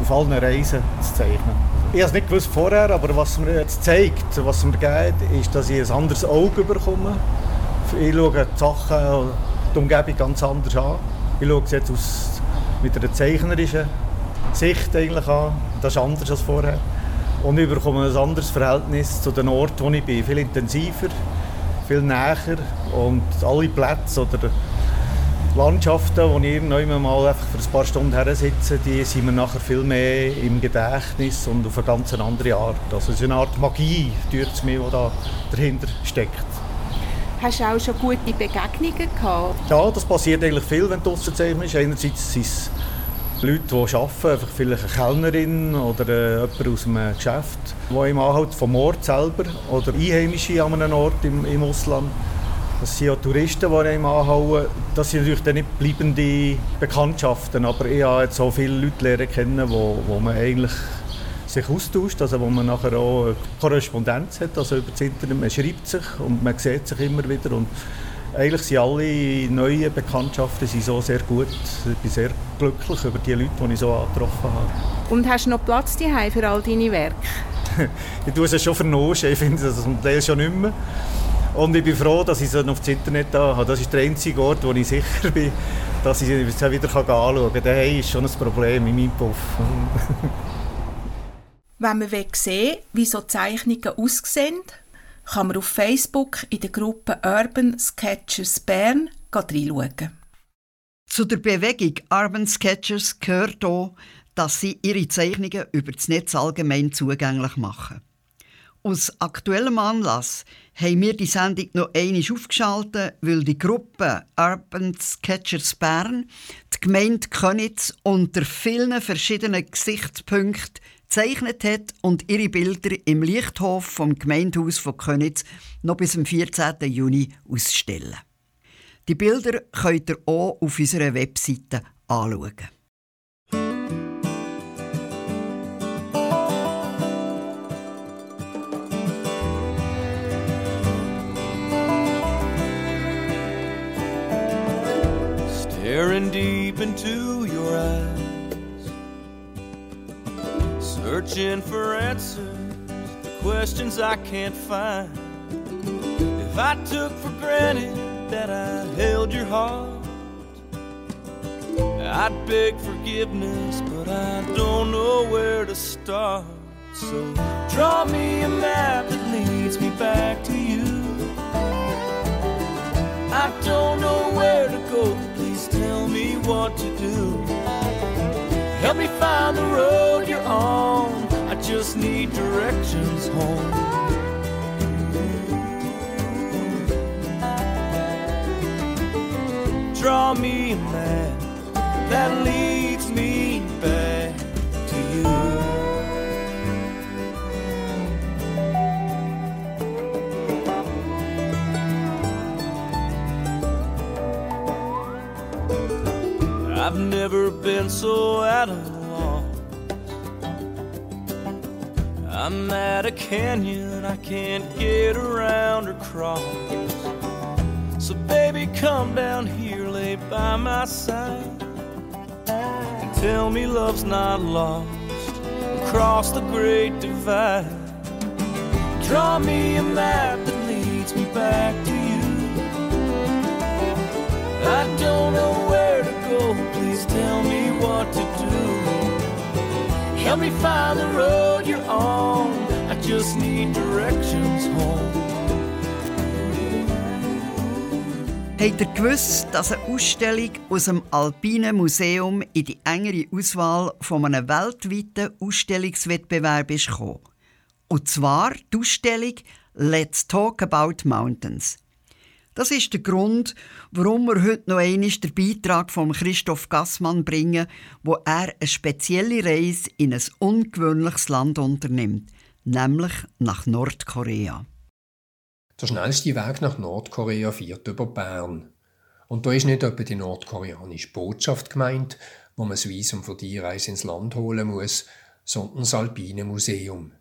auf allen Reisen zu zeichnen. Ich habe es nicht gewusst vorher, aber was mir jetzt zeigt, was mir geht, ist, dass ich ein anderes Auge bekomme. Ich schaue die Sachen, die Umgebung ganz anders an. Ich schaue es jetzt aus, mit einer zeichnerischen Sicht eigentlich an. Das ist anders als vorher. Und ich bekomme ein anderes Verhältnis zu den Orten, wo ich bin. Viel intensiver, viel näher. Und alle Plätze oder Landschaften, wo ich irgendwann mal einfach für ein paar Stunden her sitze, die sind mir nachher viel mehr im Gedächtnis und auf eine ganz andere Art. Also es ist eine Art Magie, die da dahinter steckt. Hast du auch schon gute Begegnungen gehabt? Ja, das passiert eigentlich viel, wenn du draussen bist. Einerseits sind es Leute, die arbeiten, einfach vielleicht eine Kellnerin oder äh, jemand aus einem Geschäft, der im anhält vom Ort selber oder Einheimische an einem Ort im, im Ausland. Das sind ja Touristen, die einem anhauen. Das sind natürlich dann nicht bleibende Bekanntschaften, aber ich habe jetzt so viele Leute lernen kennen, wo, wo man eigentlich sich austauscht, also wo man nachher auch Korrespondenz hat, also über das Internet, man schreibt sich und man sieht sich immer wieder und eigentlich sind alle neuen Bekanntschaften sind so sehr gut. Ich bin sehr glücklich über die Leute, die ich so angetroffen habe. Und hast du noch Platz hier für all deine Werke? ich tue es schon vernoschen, ich finde das und lese schon nicht mehr. Und ich bin froh, dass ich es auf das Internet da habe. Das ist der einzige Ort, wo ich sicher bin, dass ich es wieder anschauen kann. Daheim ist schon ein Problem in meinem Puff. Wenn man sehen will, wie so Zeichnungen aussehen, kann man auf Facebook in der Gruppe Urban Sketchers Bern reinschauen. Zu der Bewegung Urban Sketchers gehört auch, dass sie ihre Zeichnungen über das Netz allgemein zugänglich machen. Aus aktuellem Anlass haben wir die Sendung noch einmal aufgeschaltet, weil die Gruppe Urban Sketchers Bern die Gemeinde Könitz unter vielen verschiedenen Gesichtspunkten gezeichnet hat und ihre Bilder im Lichthof vom Gemeindehaus von Könitz noch bis zum 14. Juni ausstellen. Die Bilder könnt ihr auch auf unserer Webseite anschauen. Staring deep into your eyes, searching for answers to questions I can't find. If I took for granted that I held your heart, I'd beg forgiveness, but I don't know where to start. So draw me a map that leads me back to you. I don't know where to go please tell me what to do. Help me find the road you're on. I just need directions home. Draw me a that leads me back to you. I've never been so a loss. I'm at a canyon I can't get around or cross. So, baby, come down here, by my side, and tell me love's not lost across the great divide. Draw me a map that leads me back to you. I don't know where to go please tell me what to do. Help me find the road you're on. I just need directions home. Habt ihr gewusst, dass eine Ausstellung aus dem Alpinen Museum in die engere Auswahl von einem weltweiten Ausstellungswettbewerb ist? Und zwar die Ausstellung Let's Talk About Mountains. Das ist der Grund, warum wir heute noch einmal den Beitrag von Christoph Gassmann bringen, wo er eine spezielle Reise in ein ungewöhnliches Land unternimmt, nämlich nach Nordkorea. Der schnellste Weg nach Nordkorea führt über Bern. Und da ist nicht etwa die nordkoreanische Botschaft gemeint, wo man das Visum für die Reise ins Land holen muss, sondern das Alpine Museum.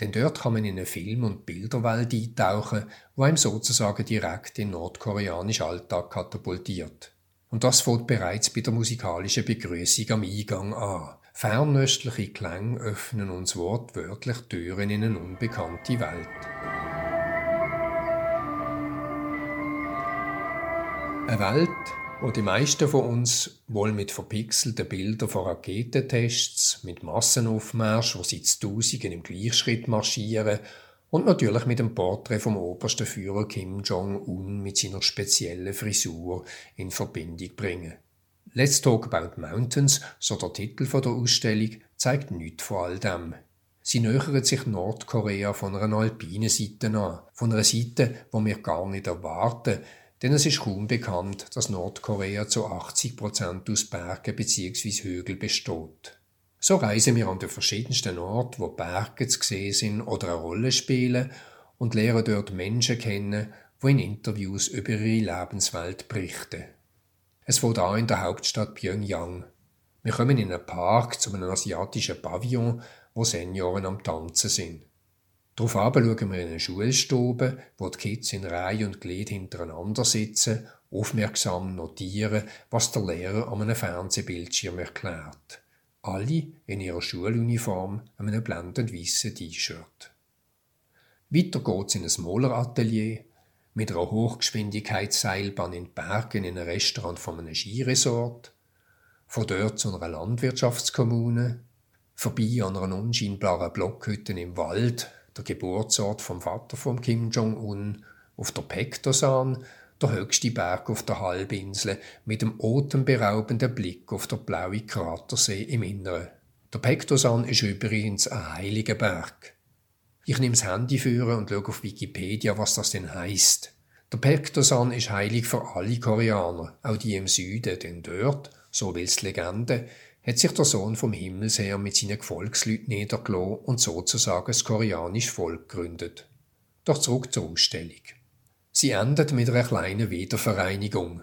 Denn dort kann man in eine Film- und Bilderwelt eintauchen, wo einem sozusagen direkt in nordkoreanischen Alltag katapultiert. Und das fängt bereits bei der musikalischen Begrüßung am Eingang an. Fernöstliche Klänge öffnen uns wortwörtlich Türen in eine unbekannte Welt. Eine Welt, wo die meisten von uns wohl mit verpixelten Bildern von Raketentests, mit Massenaufmarsch, wo zu Tausenden im Gleichschritt marschieren und natürlich mit dem Porträt vom obersten Führer Kim Jong-un mit seiner speziellen Frisur in Verbindung bringen. Let's Talk About Mountains, so der Titel der Ausstellung, zeigt nichts von all dem. Sie nähern sich Nordkorea von einer alpinen Seite an, von einer Seite, wo wir gar nicht erwarten, denn es ist kaum bekannt, dass Nordkorea zu 80 Prozent aus Bergen bzw. Hügeln besteht. So reisen wir an den verschiedensten Orten, wo Berge zu sehen sind oder eine Rolle spielen und lernen dort Menschen kennen, die in Interviews über ihre Lebenswelt berichten. Es fängt an in der Hauptstadt Pyongyang. Wir kommen in einen Park zu einem asiatischen Pavillon, wo Senioren am Tanzen sind. Darauf schauen wir in eine Schulstube, wo die Kids in Reihe und Glied hintereinander sitzen, aufmerksam notieren, was der Lehrer an einem Fernsehbildschirm erklärt. Alle in ihrer Schuluniform an einem blendend weißen T-Shirt. Weiter geht's in ein Moleratelier mit einer Hochgeschwindigkeitsseilbahn in den Bergen in ein Restaurant von einem Skiresort, von dort zu einer Landwirtschaftskommune, vorbei an einer unscheinbaren Blockhütte im Wald, der Geburtsort vom Vater von Kim Jong-un, auf der Pektosan, der höchste Berg auf der Halbinsel, mit dem atemberaubenden Blick auf den blauen Kratersee im Inneren. Der Pektosan ist übrigens ein heiliger Berg. Ich nehme das Handy für und schaue auf Wikipedia, was das denn heißt. Der Pektosan ist heilig für alle Koreaner, auch die im Süden, denn dort, so will's Legende, hat sich der Sohn vom Himmelsher mit seinen Gefolgsleuten niedergelassen und sozusagen das koreanische Volk gegründet. Doch zurück zur Ausstellung. Sie endet mit einer kleinen Wiedervereinigung.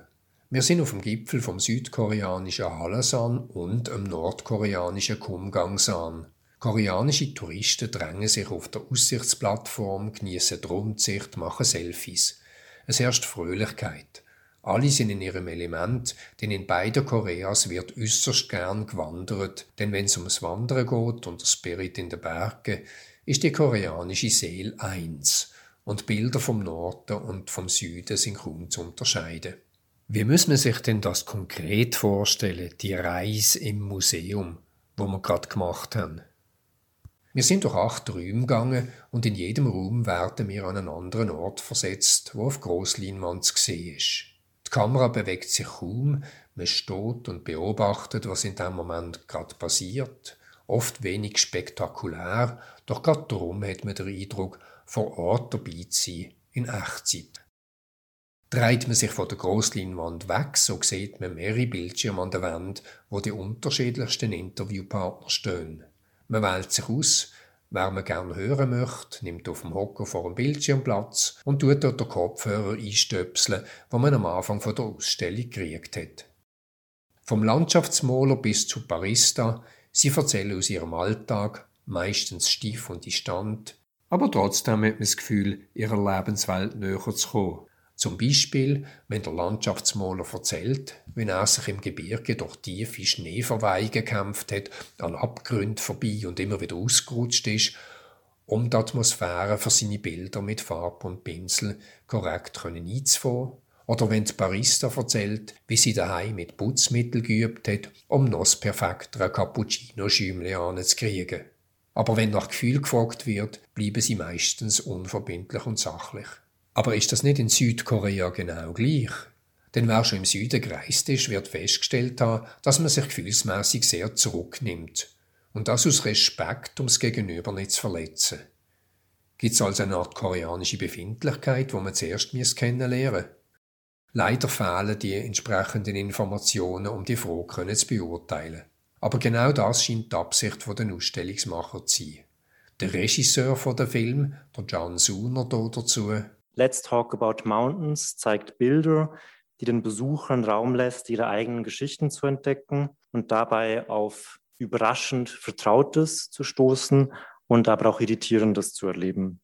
Wir sind auf dem Gipfel vom südkoreanischen Halasan und dem nordkoreanischen Kumgangsan. Koreanische Touristen drängen sich auf der Aussichtsplattform, genießen die Rundsicht, machen Selfies. Es herrscht Fröhlichkeit. Alle sind in ihrem Element, denn in beiden Koreas wird äußerst gern gewandert, denn wenn es ums Wandern geht und der Spirit in den Bergen, ist die koreanische Seele eins und Bilder vom Norden und vom Süden sind kaum zu unterscheiden. Wie muss man sich denn das konkret vorstellen, die Reise im Museum, wo wir gerade gemacht haben? Wir sind durch acht Räume gegangen und in jedem Raum werden wir an einen anderen Ort versetzt, wo auf Grossleinwand zu sehen ist. Die Kamera bewegt sich kaum, man steht und beobachtet, was in dem Moment gerade passiert. Oft wenig spektakulär, doch gerade darum hat man den Eindruck, vor Ort dabei zu sein, in Echtzeit. Dreht man sich von der Grossleinwand weg, so sieht man mehrere Bildschirme an der Wand, wo die unterschiedlichsten Interviewpartner stehen. Man wählt sich aus, Wer man gerne hören möchte, nimmt auf dem Hocker vor dem Bildschirm Platz und tut dort den Kopfhörer einstöpseln, wo man am Anfang von der Ausstellung gekriegt hat. Vom Landschaftsmaler bis zu Barista, sie erzählen aus ihrem Alltag, meistens stief und distant, aber trotzdem hat man das Gefühl, ihrer Lebenswelt näher zu kommen. Zum Beispiel, wenn der Landschaftsmaler erzählt, wenn er sich im Gebirge durch tiefe Schneeverweige gekämpft hat, an Abgründen vorbei und immer wieder ausgerutscht ist, um die Atmosphäre für seine Bilder mit Farbe und Pinsel korrekt können einzufahren. Oder wenn die Barista erzählt, wie sie daheim mit Putzmittel geübt hat, um noch das perfektere Cappuccino-Schäumchen anzukriegen. Aber wenn nach Gefühl gefragt wird, bleiben sie meistens unverbindlich und sachlich. Aber ist das nicht in Südkorea genau gleich? Denn wer schon im Süden gereist ist, wird festgestellt haben, dass man sich gefühlsmäßig sehr zurücknimmt. Und das aus Respekt, ums Gegenüber nicht zu verletzen. Gibt es also eine Art koreanische Befindlichkeit, wo man zuerst kennenlernen muss? Leider fehlen die entsprechenden Informationen, um die Frage zu beurteilen. Aber genau das scheint die Absicht der Ausstellungsmacher zu sein. Der Regisseur der Film, der John Suner, dazu. Let's Talk About Mountains zeigt Bilder, die den Besuchern Raum lässt, ihre eigenen Geschichten zu entdecken und dabei auf überraschend Vertrautes zu stoßen und aber auch Irritierendes zu erleben.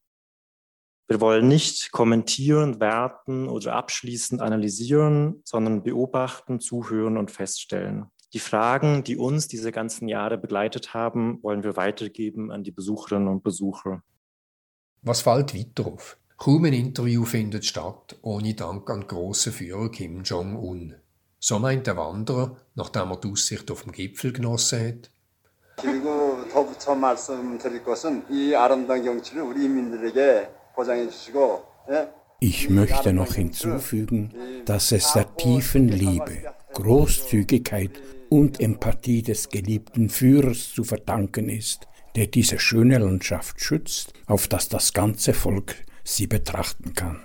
Wir wollen nicht kommentieren, werten oder abschließend analysieren, sondern beobachten, zuhören und feststellen. Die Fragen, die uns diese ganzen Jahre begleitet haben, wollen wir weitergeben an die Besucherinnen und Besucher. Was fällt weiter? Kaum ein Interview findet statt, ohne Dank an den grossen Führer Kim Jong-un. So meint der Wanderer, nachdem er die Aussicht auf dem Gipfel genossen hat. 그리고 덧붙여 말씀드릴 것은 이 아름다운 경치를 우리 인민들에게 보장해 주시고 ich möchte noch hinzufügen, dass es der tiefen Liebe, Großzügigkeit und Empathie des geliebten Führers zu verdanken ist, der diese schöne Landschaft schützt, auf dass das ganze Volk sie betrachten kann.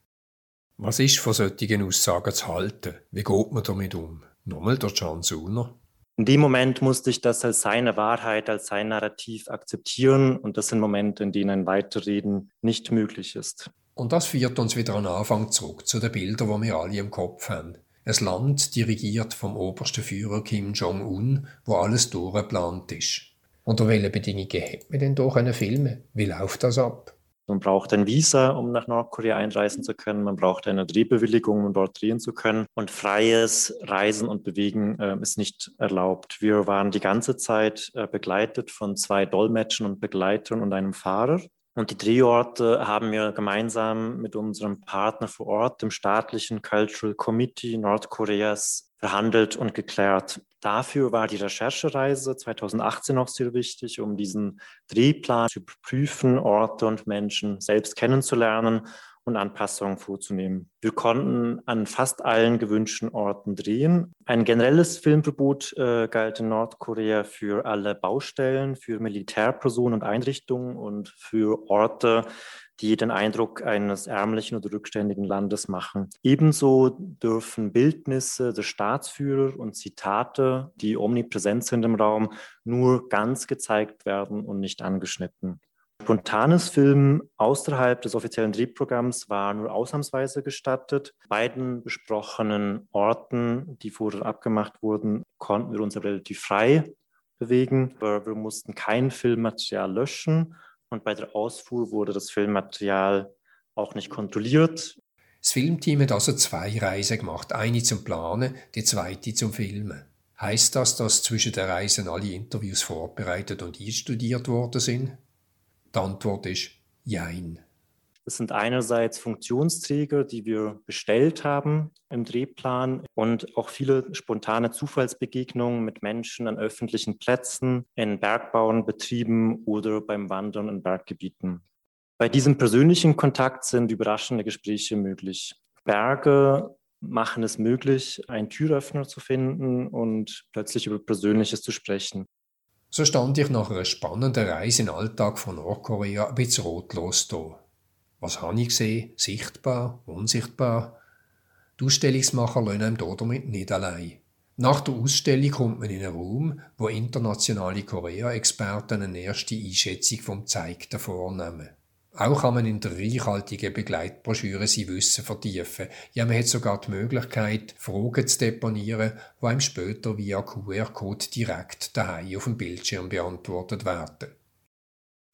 Was ist von solchen Aussagen zu halten? Wie geht man damit um? Nochmal der John Suner. In dem Moment musste ich das als seine Wahrheit, als sein Narrativ akzeptieren und das sind Momente, in denen ein Weiterreden nicht möglich ist. Und das führt uns wieder an Anfang zurück zu den Bildern, die wir alle im Kopf haben. Ein Land dirigiert vom obersten Führer Kim Jong-un, wo alles durchgeplant ist. Unter welchen Bedingungen hätte man denn hier filmen Wie läuft das ab? Man braucht ein Visa, um nach Nordkorea einreisen zu können. Man braucht eine Drehbewilligung, um dort drehen zu können. Und freies Reisen und Bewegen äh, ist nicht erlaubt. Wir waren die ganze Zeit äh, begleitet von zwei Dolmetschen und Begleitern und einem Fahrer. Und die Drehorte haben wir gemeinsam mit unserem Partner vor Ort, dem staatlichen Cultural Committee Nordkoreas, verhandelt und geklärt. Dafür war die Recherchereise 2018 auch sehr wichtig, um diesen Drehplan zu prüfen, Orte und Menschen selbst kennenzulernen und Anpassungen vorzunehmen. Wir konnten an fast allen gewünschten Orten drehen. Ein generelles Filmverbot äh, galt in Nordkorea für alle Baustellen, für Militärpersonen und Einrichtungen und für Orte, die den Eindruck eines ärmlichen oder rückständigen Landes machen. Ebenso dürfen Bildnisse des Staatsführers und Zitate, die omnipräsent sind im Raum, nur ganz gezeigt werden und nicht angeschnitten. Spontanes Filmen außerhalb des offiziellen Drehprogramms war nur ausnahmsweise gestattet. Beiden besprochenen Orten, die vorher abgemacht wurden, konnten wir uns relativ frei bewegen. Wir mussten kein Filmmaterial löschen und bei der Ausfuhr wurde das Filmmaterial auch nicht kontrolliert. Das Filmteam hat also zwei Reisen gemacht, eine zum Planen, die zweite zum Filmen. Heißt das, dass zwischen den Reisen alle Interviews vorbereitet und einstudiert worden sind? Die Antwort ist Jein. Das sind einerseits Funktionsträger, die wir bestellt haben im Drehplan und auch viele spontane Zufallsbegegnungen mit Menschen an öffentlichen Plätzen, in Bergbauenbetrieben oder beim Wandern in Berggebieten. Bei diesem persönlichen Kontakt sind überraschende Gespräche möglich. Berge machen es möglich, einen Türöffner zu finden und plötzlich über Persönliches zu sprechen. So stand ich nach einer spannenden Reise den Alltag von Nordkorea bisschen rotlos da. Was habe ich gesehen? Sichtbar? Unsichtbar? Die Ausstellungsmacher lassen einem damit nicht allein. Nach der Ausstellung kommt man in einen Raum, wo internationale Korea-Experten eine erste Einschätzung vom Gezeigten vornehmen. Auch kann man in der reichhaltigen Begleitbroschüre sein Wissen vertiefen. Ja, man hat sogar die Möglichkeit, Fragen zu deponieren, die einem später via QR-Code direkt daheim auf dem Bildschirm beantwortet werden.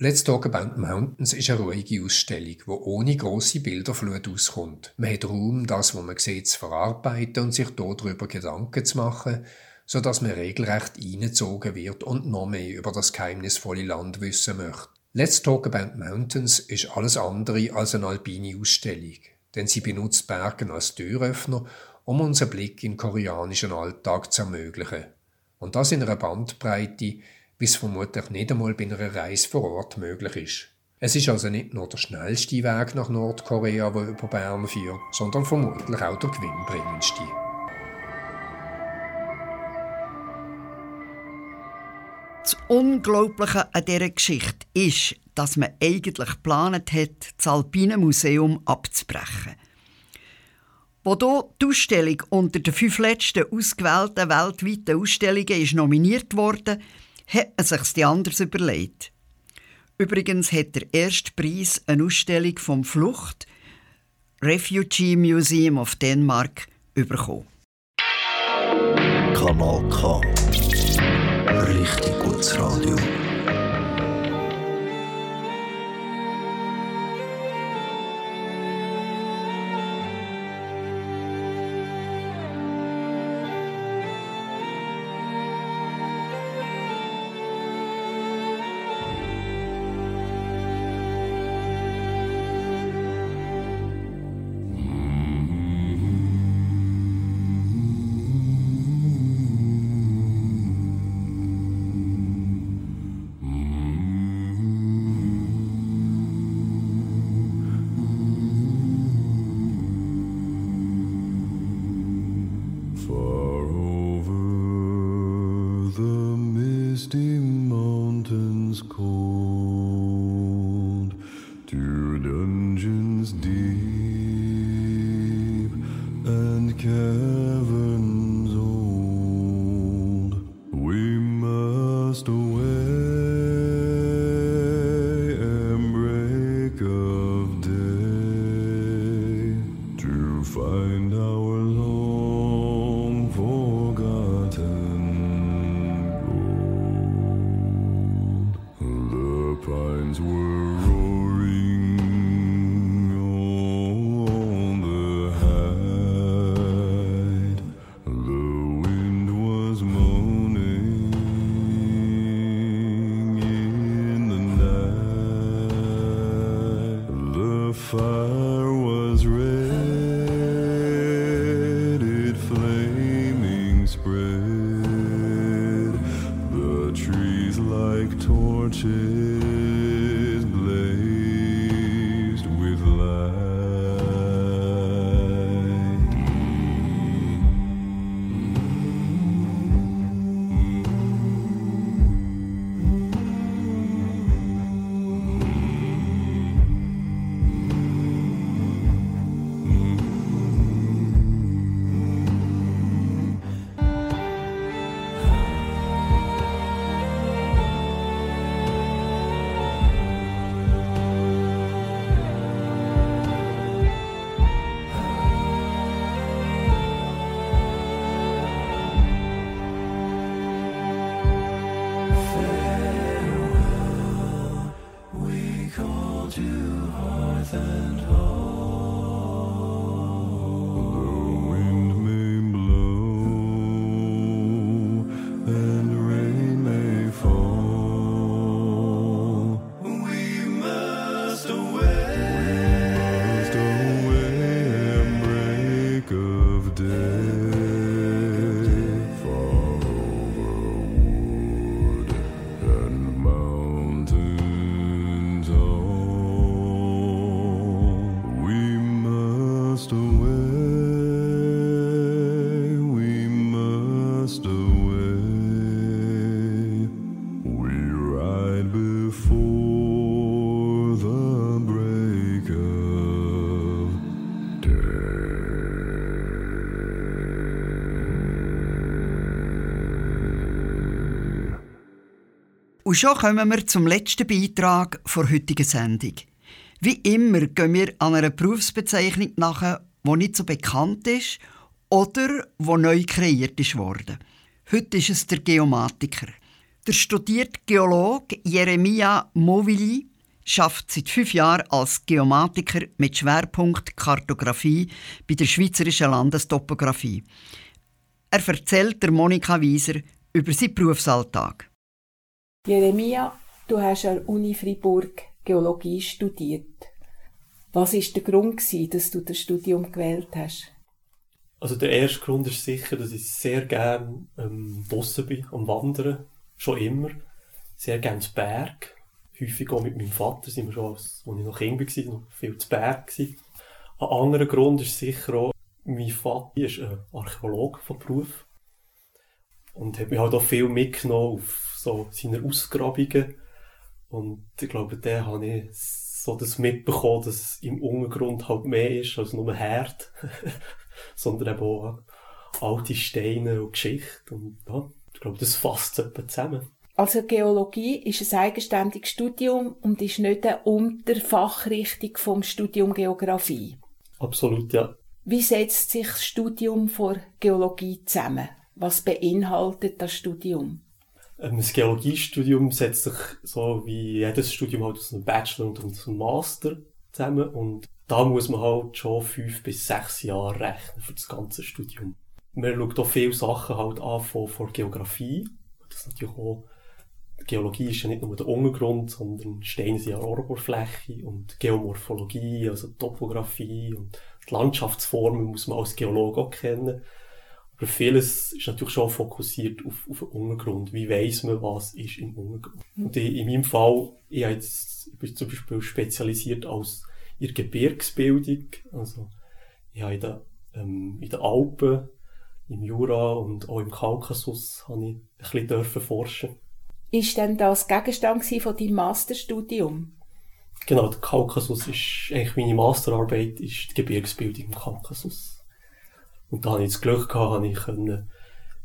Let's Talk About Mountains ist eine ruhige Ausstellung, die ohne grosse Bilderflut auskommt. Man hat Raum, das, was man sieht, zu verarbeiten und sich darüber Gedanken zu machen, so dass man regelrecht eingezogen wird und noch mehr über das geheimnisvolle Land wissen möchte. Let's Talk About Mountains ist alles andere als eine alpine Ausstellung, denn sie benutzt Bergen als Türöffner, um unseren Blick in koreanischen Alltag zu ermöglichen. Und das in einer Bandbreite, wie es vermutlich nicht einmal bei einer Reise vor Ort möglich ist. Es ist also nicht nur der schnellste Weg nach Nordkorea, der über Bern führt, sondern vermutlich auch der gewinnbringendste. Das Unglaubliche an dieser Geschichte ist, dass man eigentlich geplant hat, das Alpine Museum abzubrechen. Wo die Ausstellung unter den fünf letzten ausgewählten weltweiten Ausstellungen ist nominiert wurde, hat man sich die anders überlegt. Übrigens hat der erste Preis eine Ausstellung vom Flucht Refugee Museum of Denmark bekommen. Kanal K. Richtig gutes Radio. Schon kommen wir zum letzten Beitrag der heutigen Sendung. Wie immer gehen wir an einer Berufsbezeichnung nach, die nicht so bekannt ist oder die neu kreiert worden. Heute ist es der Geomatiker. Der studierte Geologe Jeremia Movili schafft seit fünf Jahren als Geomatiker mit Schwerpunkt Kartografie bei der Schweizerischen Landestopographie. Er erzählt der Monika Wieser über seinen Berufsalltag. Jeremia, du hast an der Uni Freiburg Geologie studiert. Was ist der Grund, gewesen, dass du das Studium gewählt hast? Also der erste Grund ist sicher, dass ich sehr gerne ähm, draussen bin, am Wandern, schon immer. Sehr gerne zu Berg. Häufig auch mit meinem Vater sind wir schon, als, als ich noch Kind war, noch viel zu Berg. Gewesen. Ein anderer Grund ist sicher auch, mein Vater ist ein Archäologe von Beruf und hat mich halt auch viel mitgenommen auf so seine Ausgrabungen Und ich glaube, da habe ich so das mitbekommen, dass im Untergrund halt mehr ist als nur Herd, sondern eben auch alte Steine und Geschichte. Und ja, ich glaube, das fasst etwa zusammen. Also Geologie ist ein eigenständiges Studium und ist nicht eine Unterfachrichtung vom Studium Geografie. Absolut, ja. Wie setzt sich das Studium vor Geologie zusammen? Was beinhaltet das Studium? Ähm, Das Geologiestudium setzt sich so wie jedes Studium halt aus einem Bachelor und einem Master zusammen und da muss man halt schon fünf bis sechs Jahre rechnen für das ganze Studium. Man schaut auch viele Sachen halt an von, von Geografie. Das natürlich auch, Geologie ist ja nicht nur der Untergrund, sondern Steine sind ja Oberfläche und Geomorphologie, also Topographie und die Landschaftsformen muss man als Geologe auch kennen. Aber vieles ist natürlich schon fokussiert auf, auf den Untergrund. Wie weiss man, was ist im Untergrund? Und in, in meinem Fall, ich, habe jetzt, ich bin zum Beispiel spezialisiert als in der Gebirgsbildung. Also, ich habe in den, ähm, in den Alpen, im Jura und auch im Kaukasus habe ich ein bisschen dürfen forschen. Ist denn das Gegenstand von deinem Masterstudium? Genau, der Kaukasus ist eigentlich meine Masterarbeit, ist die Gebirgsbildung im Kaukasus. Und da hatte ich das Glück gehabt, ich können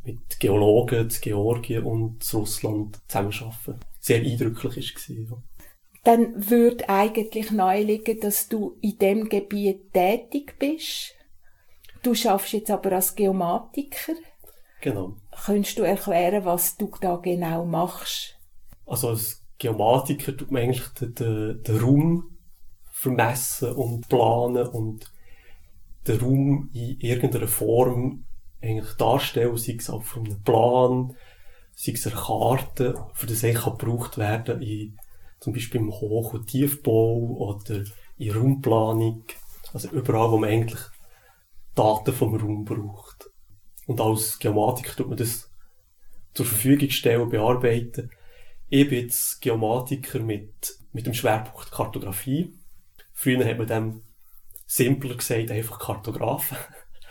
mit Geologen in Georgien und in Russland zusammenarbeiten. Sehr eindrücklich war es. Ja. Dann würde eigentlich naheliegen, dass du in dem Gebiet tätig bist. Du schaffst jetzt aber als Geomatiker. Genau. Könntest du erklären, was du da genau machst? Also als Geomatiker tut man eigentlich den, den, den Raum vermessen und planen und den Raum in irgendeiner Form eigentlich darstellen, sei es auf einem Plan, sei es eine Karte, für das eigentlich auch gebraucht werden in, zum Beispiel im Hoch- und Tiefbau oder in Raumplanung, also überall, wo man eigentlich Daten vom Raum braucht. Und als Geomatiker tut man das zur Verfügung stellen bearbeiten. Ich bin jetzt Geomatiker mit, mit dem Schwerpunkt Kartografie. Früher hat man dem simpler gesagt, einfach Kartografen.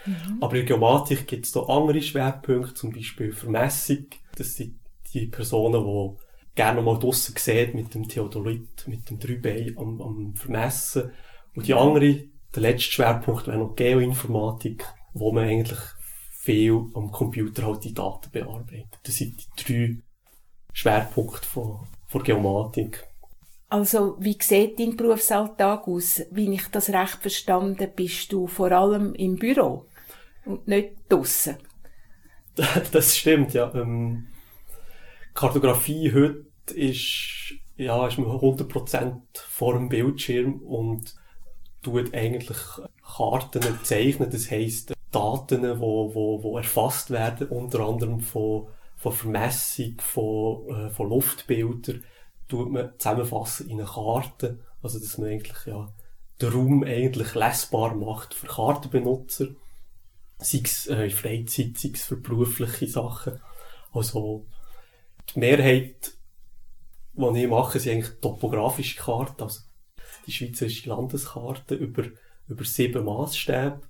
Mhm. Aber in der Geomatik gibt es noch andere Schwerpunkte, zum Beispiel Vermessung. Das sind die Personen, die gerne mal draussen sehen mit dem Theodolit, mit dem Dreibein am, am Vermessen. Und die andere, der letzte Schwerpunkt wäre noch Geoinformatik, wo man eigentlich viel am Computer halt die Daten bearbeitet. Das sind die drei Schwerpunkte von, von Geomatik. Also, wie sieht dein Berufsalltag aus? Wie ich das recht verstanden, bist du vor allem im Büro und nicht draussen. das stimmt, ja. Ähm, Kartografie heute ist, ja, ist man 100% vor dem Bildschirm und tut eigentlich Karten zeichnen. Das heisst, Daten, die wo, wo, wo erfasst werden, unter anderem von, von Vermessung, von, äh, von Luftbildern, tut man zusammenfassen in eine Karte. Also, dass man eigentlich, ja, den Raum eigentlich lesbar macht für Kartenbenutzer. Sei es äh, in Freizeit, sei es für berufliche Sachen. Also, die Mehrheit, die ich mache, sind eigentlich topografische Karten, also die schweizerische Landeskarte über, über sieben Maßstäbe.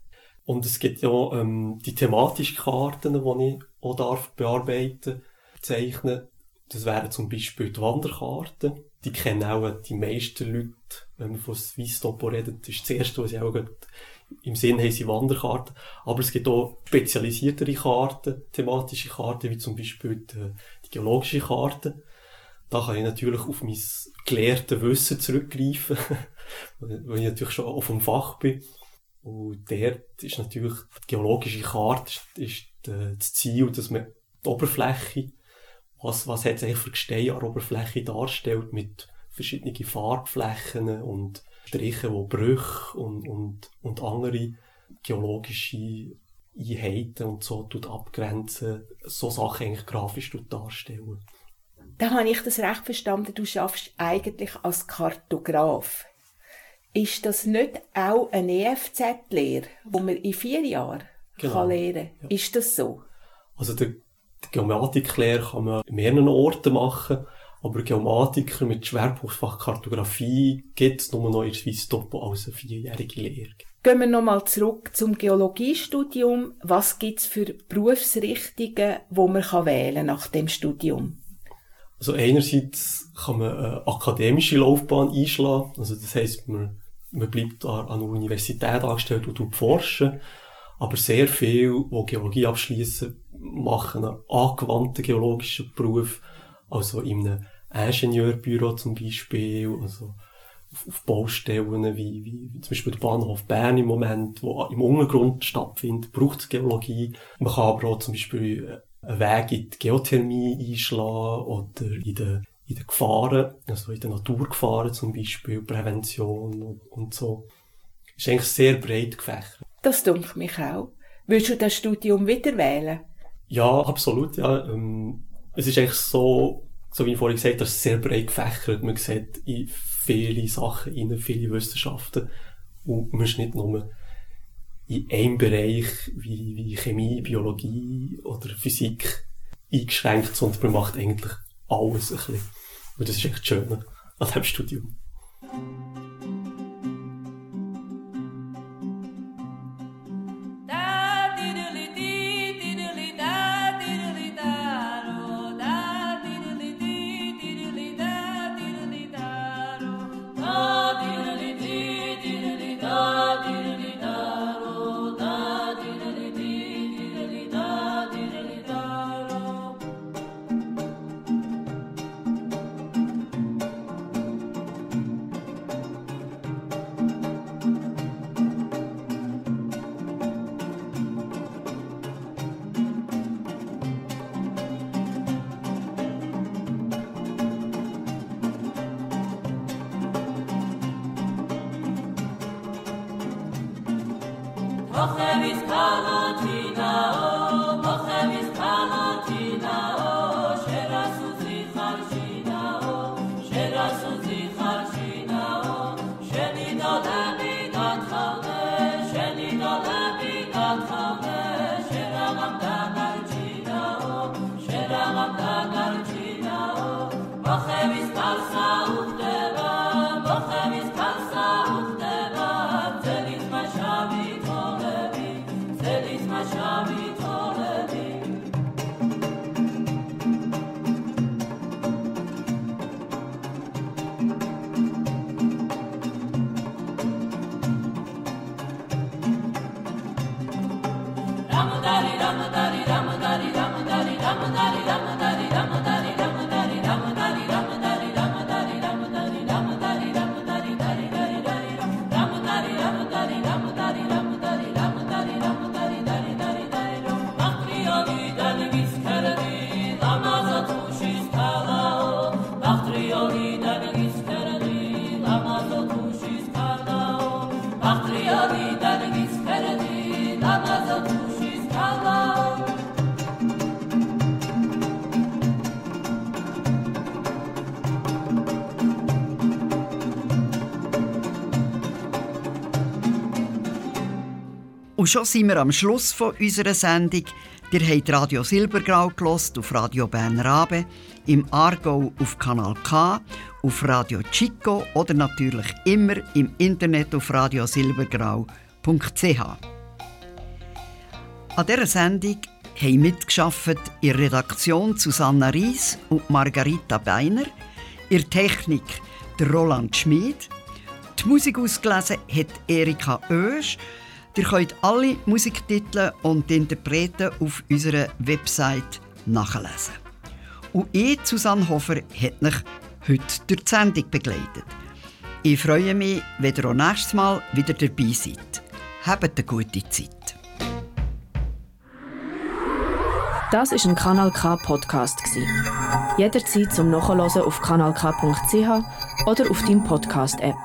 Und es gibt ja ähm, die thematischen Karten, die ich auch darf bearbeiten, zeichnen. Das wären zum Beispiel die Wanderkarten. Die kennen auch die meisten Leute, wenn man von Swiss Topo redet. Das ist das Erste, was sie auch im Sinn haben, sind Wanderkarten. Aber es gibt auch spezialisiertere Karten, thematische Karten, wie zum Beispiel die, die geologische Karte. Da kann ich natürlich auf mein gelehrte Wissen zurückgreifen, weil ich natürlich schon auf dem Fach bin. Und dort ist natürlich die geologische Karte ist, das Ziel, dass man die Oberfläche, was, was hat es eigentlich für Gestein an der Oberfläche darstellt, mit verschiedenen Farbflächen und Strichen, die Brüche und, und, und andere geologische Einheiten und so tut abgrenzen, so Sachen eigentlich grafisch darstellen. Da habe ich das recht verstanden, du schaffst eigentlich als Kartograf. Ist das nicht auch eine EFZ-Lehre, wo man in vier Jahren Genau, kann lernen kann? Ist das so? Also die, die Geomatiklehre kann man in mehreren Orten machen, aber Geomatiker mit Schwerpunktfach Kartografie gibt es nur noch in der Schweiz Topo als eine vierjährige Lehre. Gehen wir nochmal zurück zum Geologiestudium. Was gibt es für Berufsrichtungen, wo man kann wählen nach dem Studium? Also einerseits kann man eine akademische Laufbahn einschlagen, also das heisst, man, man bleibt an einer Universität angestellt und tut forschen, aber sehr viele, die Geologie abschließen, machen einen angewandten geologischen Beruf, also in einem Ingenieurbüro zum Beispiel, also auf, Baustellen wie, wie, zum Beispiel der Bahnhof Bern im Moment, wo im Untergrund stattfindet, braucht es Geologie. Man kann aber auch zum Beispiel einen Weg in die Geothermie einschlagen oder in den, in den Gefahren, also in den Naturgefahren zum Beispiel, Prävention und, und so. Ist eigentlich sehr breit gefächert. Das dunkelt mich auch. Willst du das Studium wieder wählen? Ja, absolut, ja. Ähm, es ist eigentlich so, so wie ich vorhin gesagt habe, sehr breit gefächert. Man sieht in viele Sachen in viele Wissenschaften. Und man ist nicht nur in einem Bereich wie, wie Chemie, Biologie oder Physik eingeschränkt, sondern man macht eigentlich alles ein bisschen. Und das ist echt schön an diesem Studium. Und schon sind wir am Schluss von unserer Sendung. Ihr habt Radio Silbergrau gelost auf Radio Bern Rabe, im Aargau auf Kanal K, auf Radio Chico oder natürlich immer im Internet auf radiosilbergrau.ch. An dieser Sendung haben mitgeschafft in Redaktion Susanna Ries und Margarita Beiner, in Technik der Roland Schmid, die Musik ausgelesen hat Erika Oesch, Ihr könnt alle Musiktitel und Interpreten auf unserer Website nachlesen. Und ich, Susanne Hofer, hat mich heute durch die Sendung begleitet. Ich freue mich, wenn ihr auch nächstes Mal wieder dabei seid. Habt eine gute Zeit. Das ist ein Kanal K Podcast Jederzeit zum Nachhören auf kanalk.ch oder auf deinem Podcast App.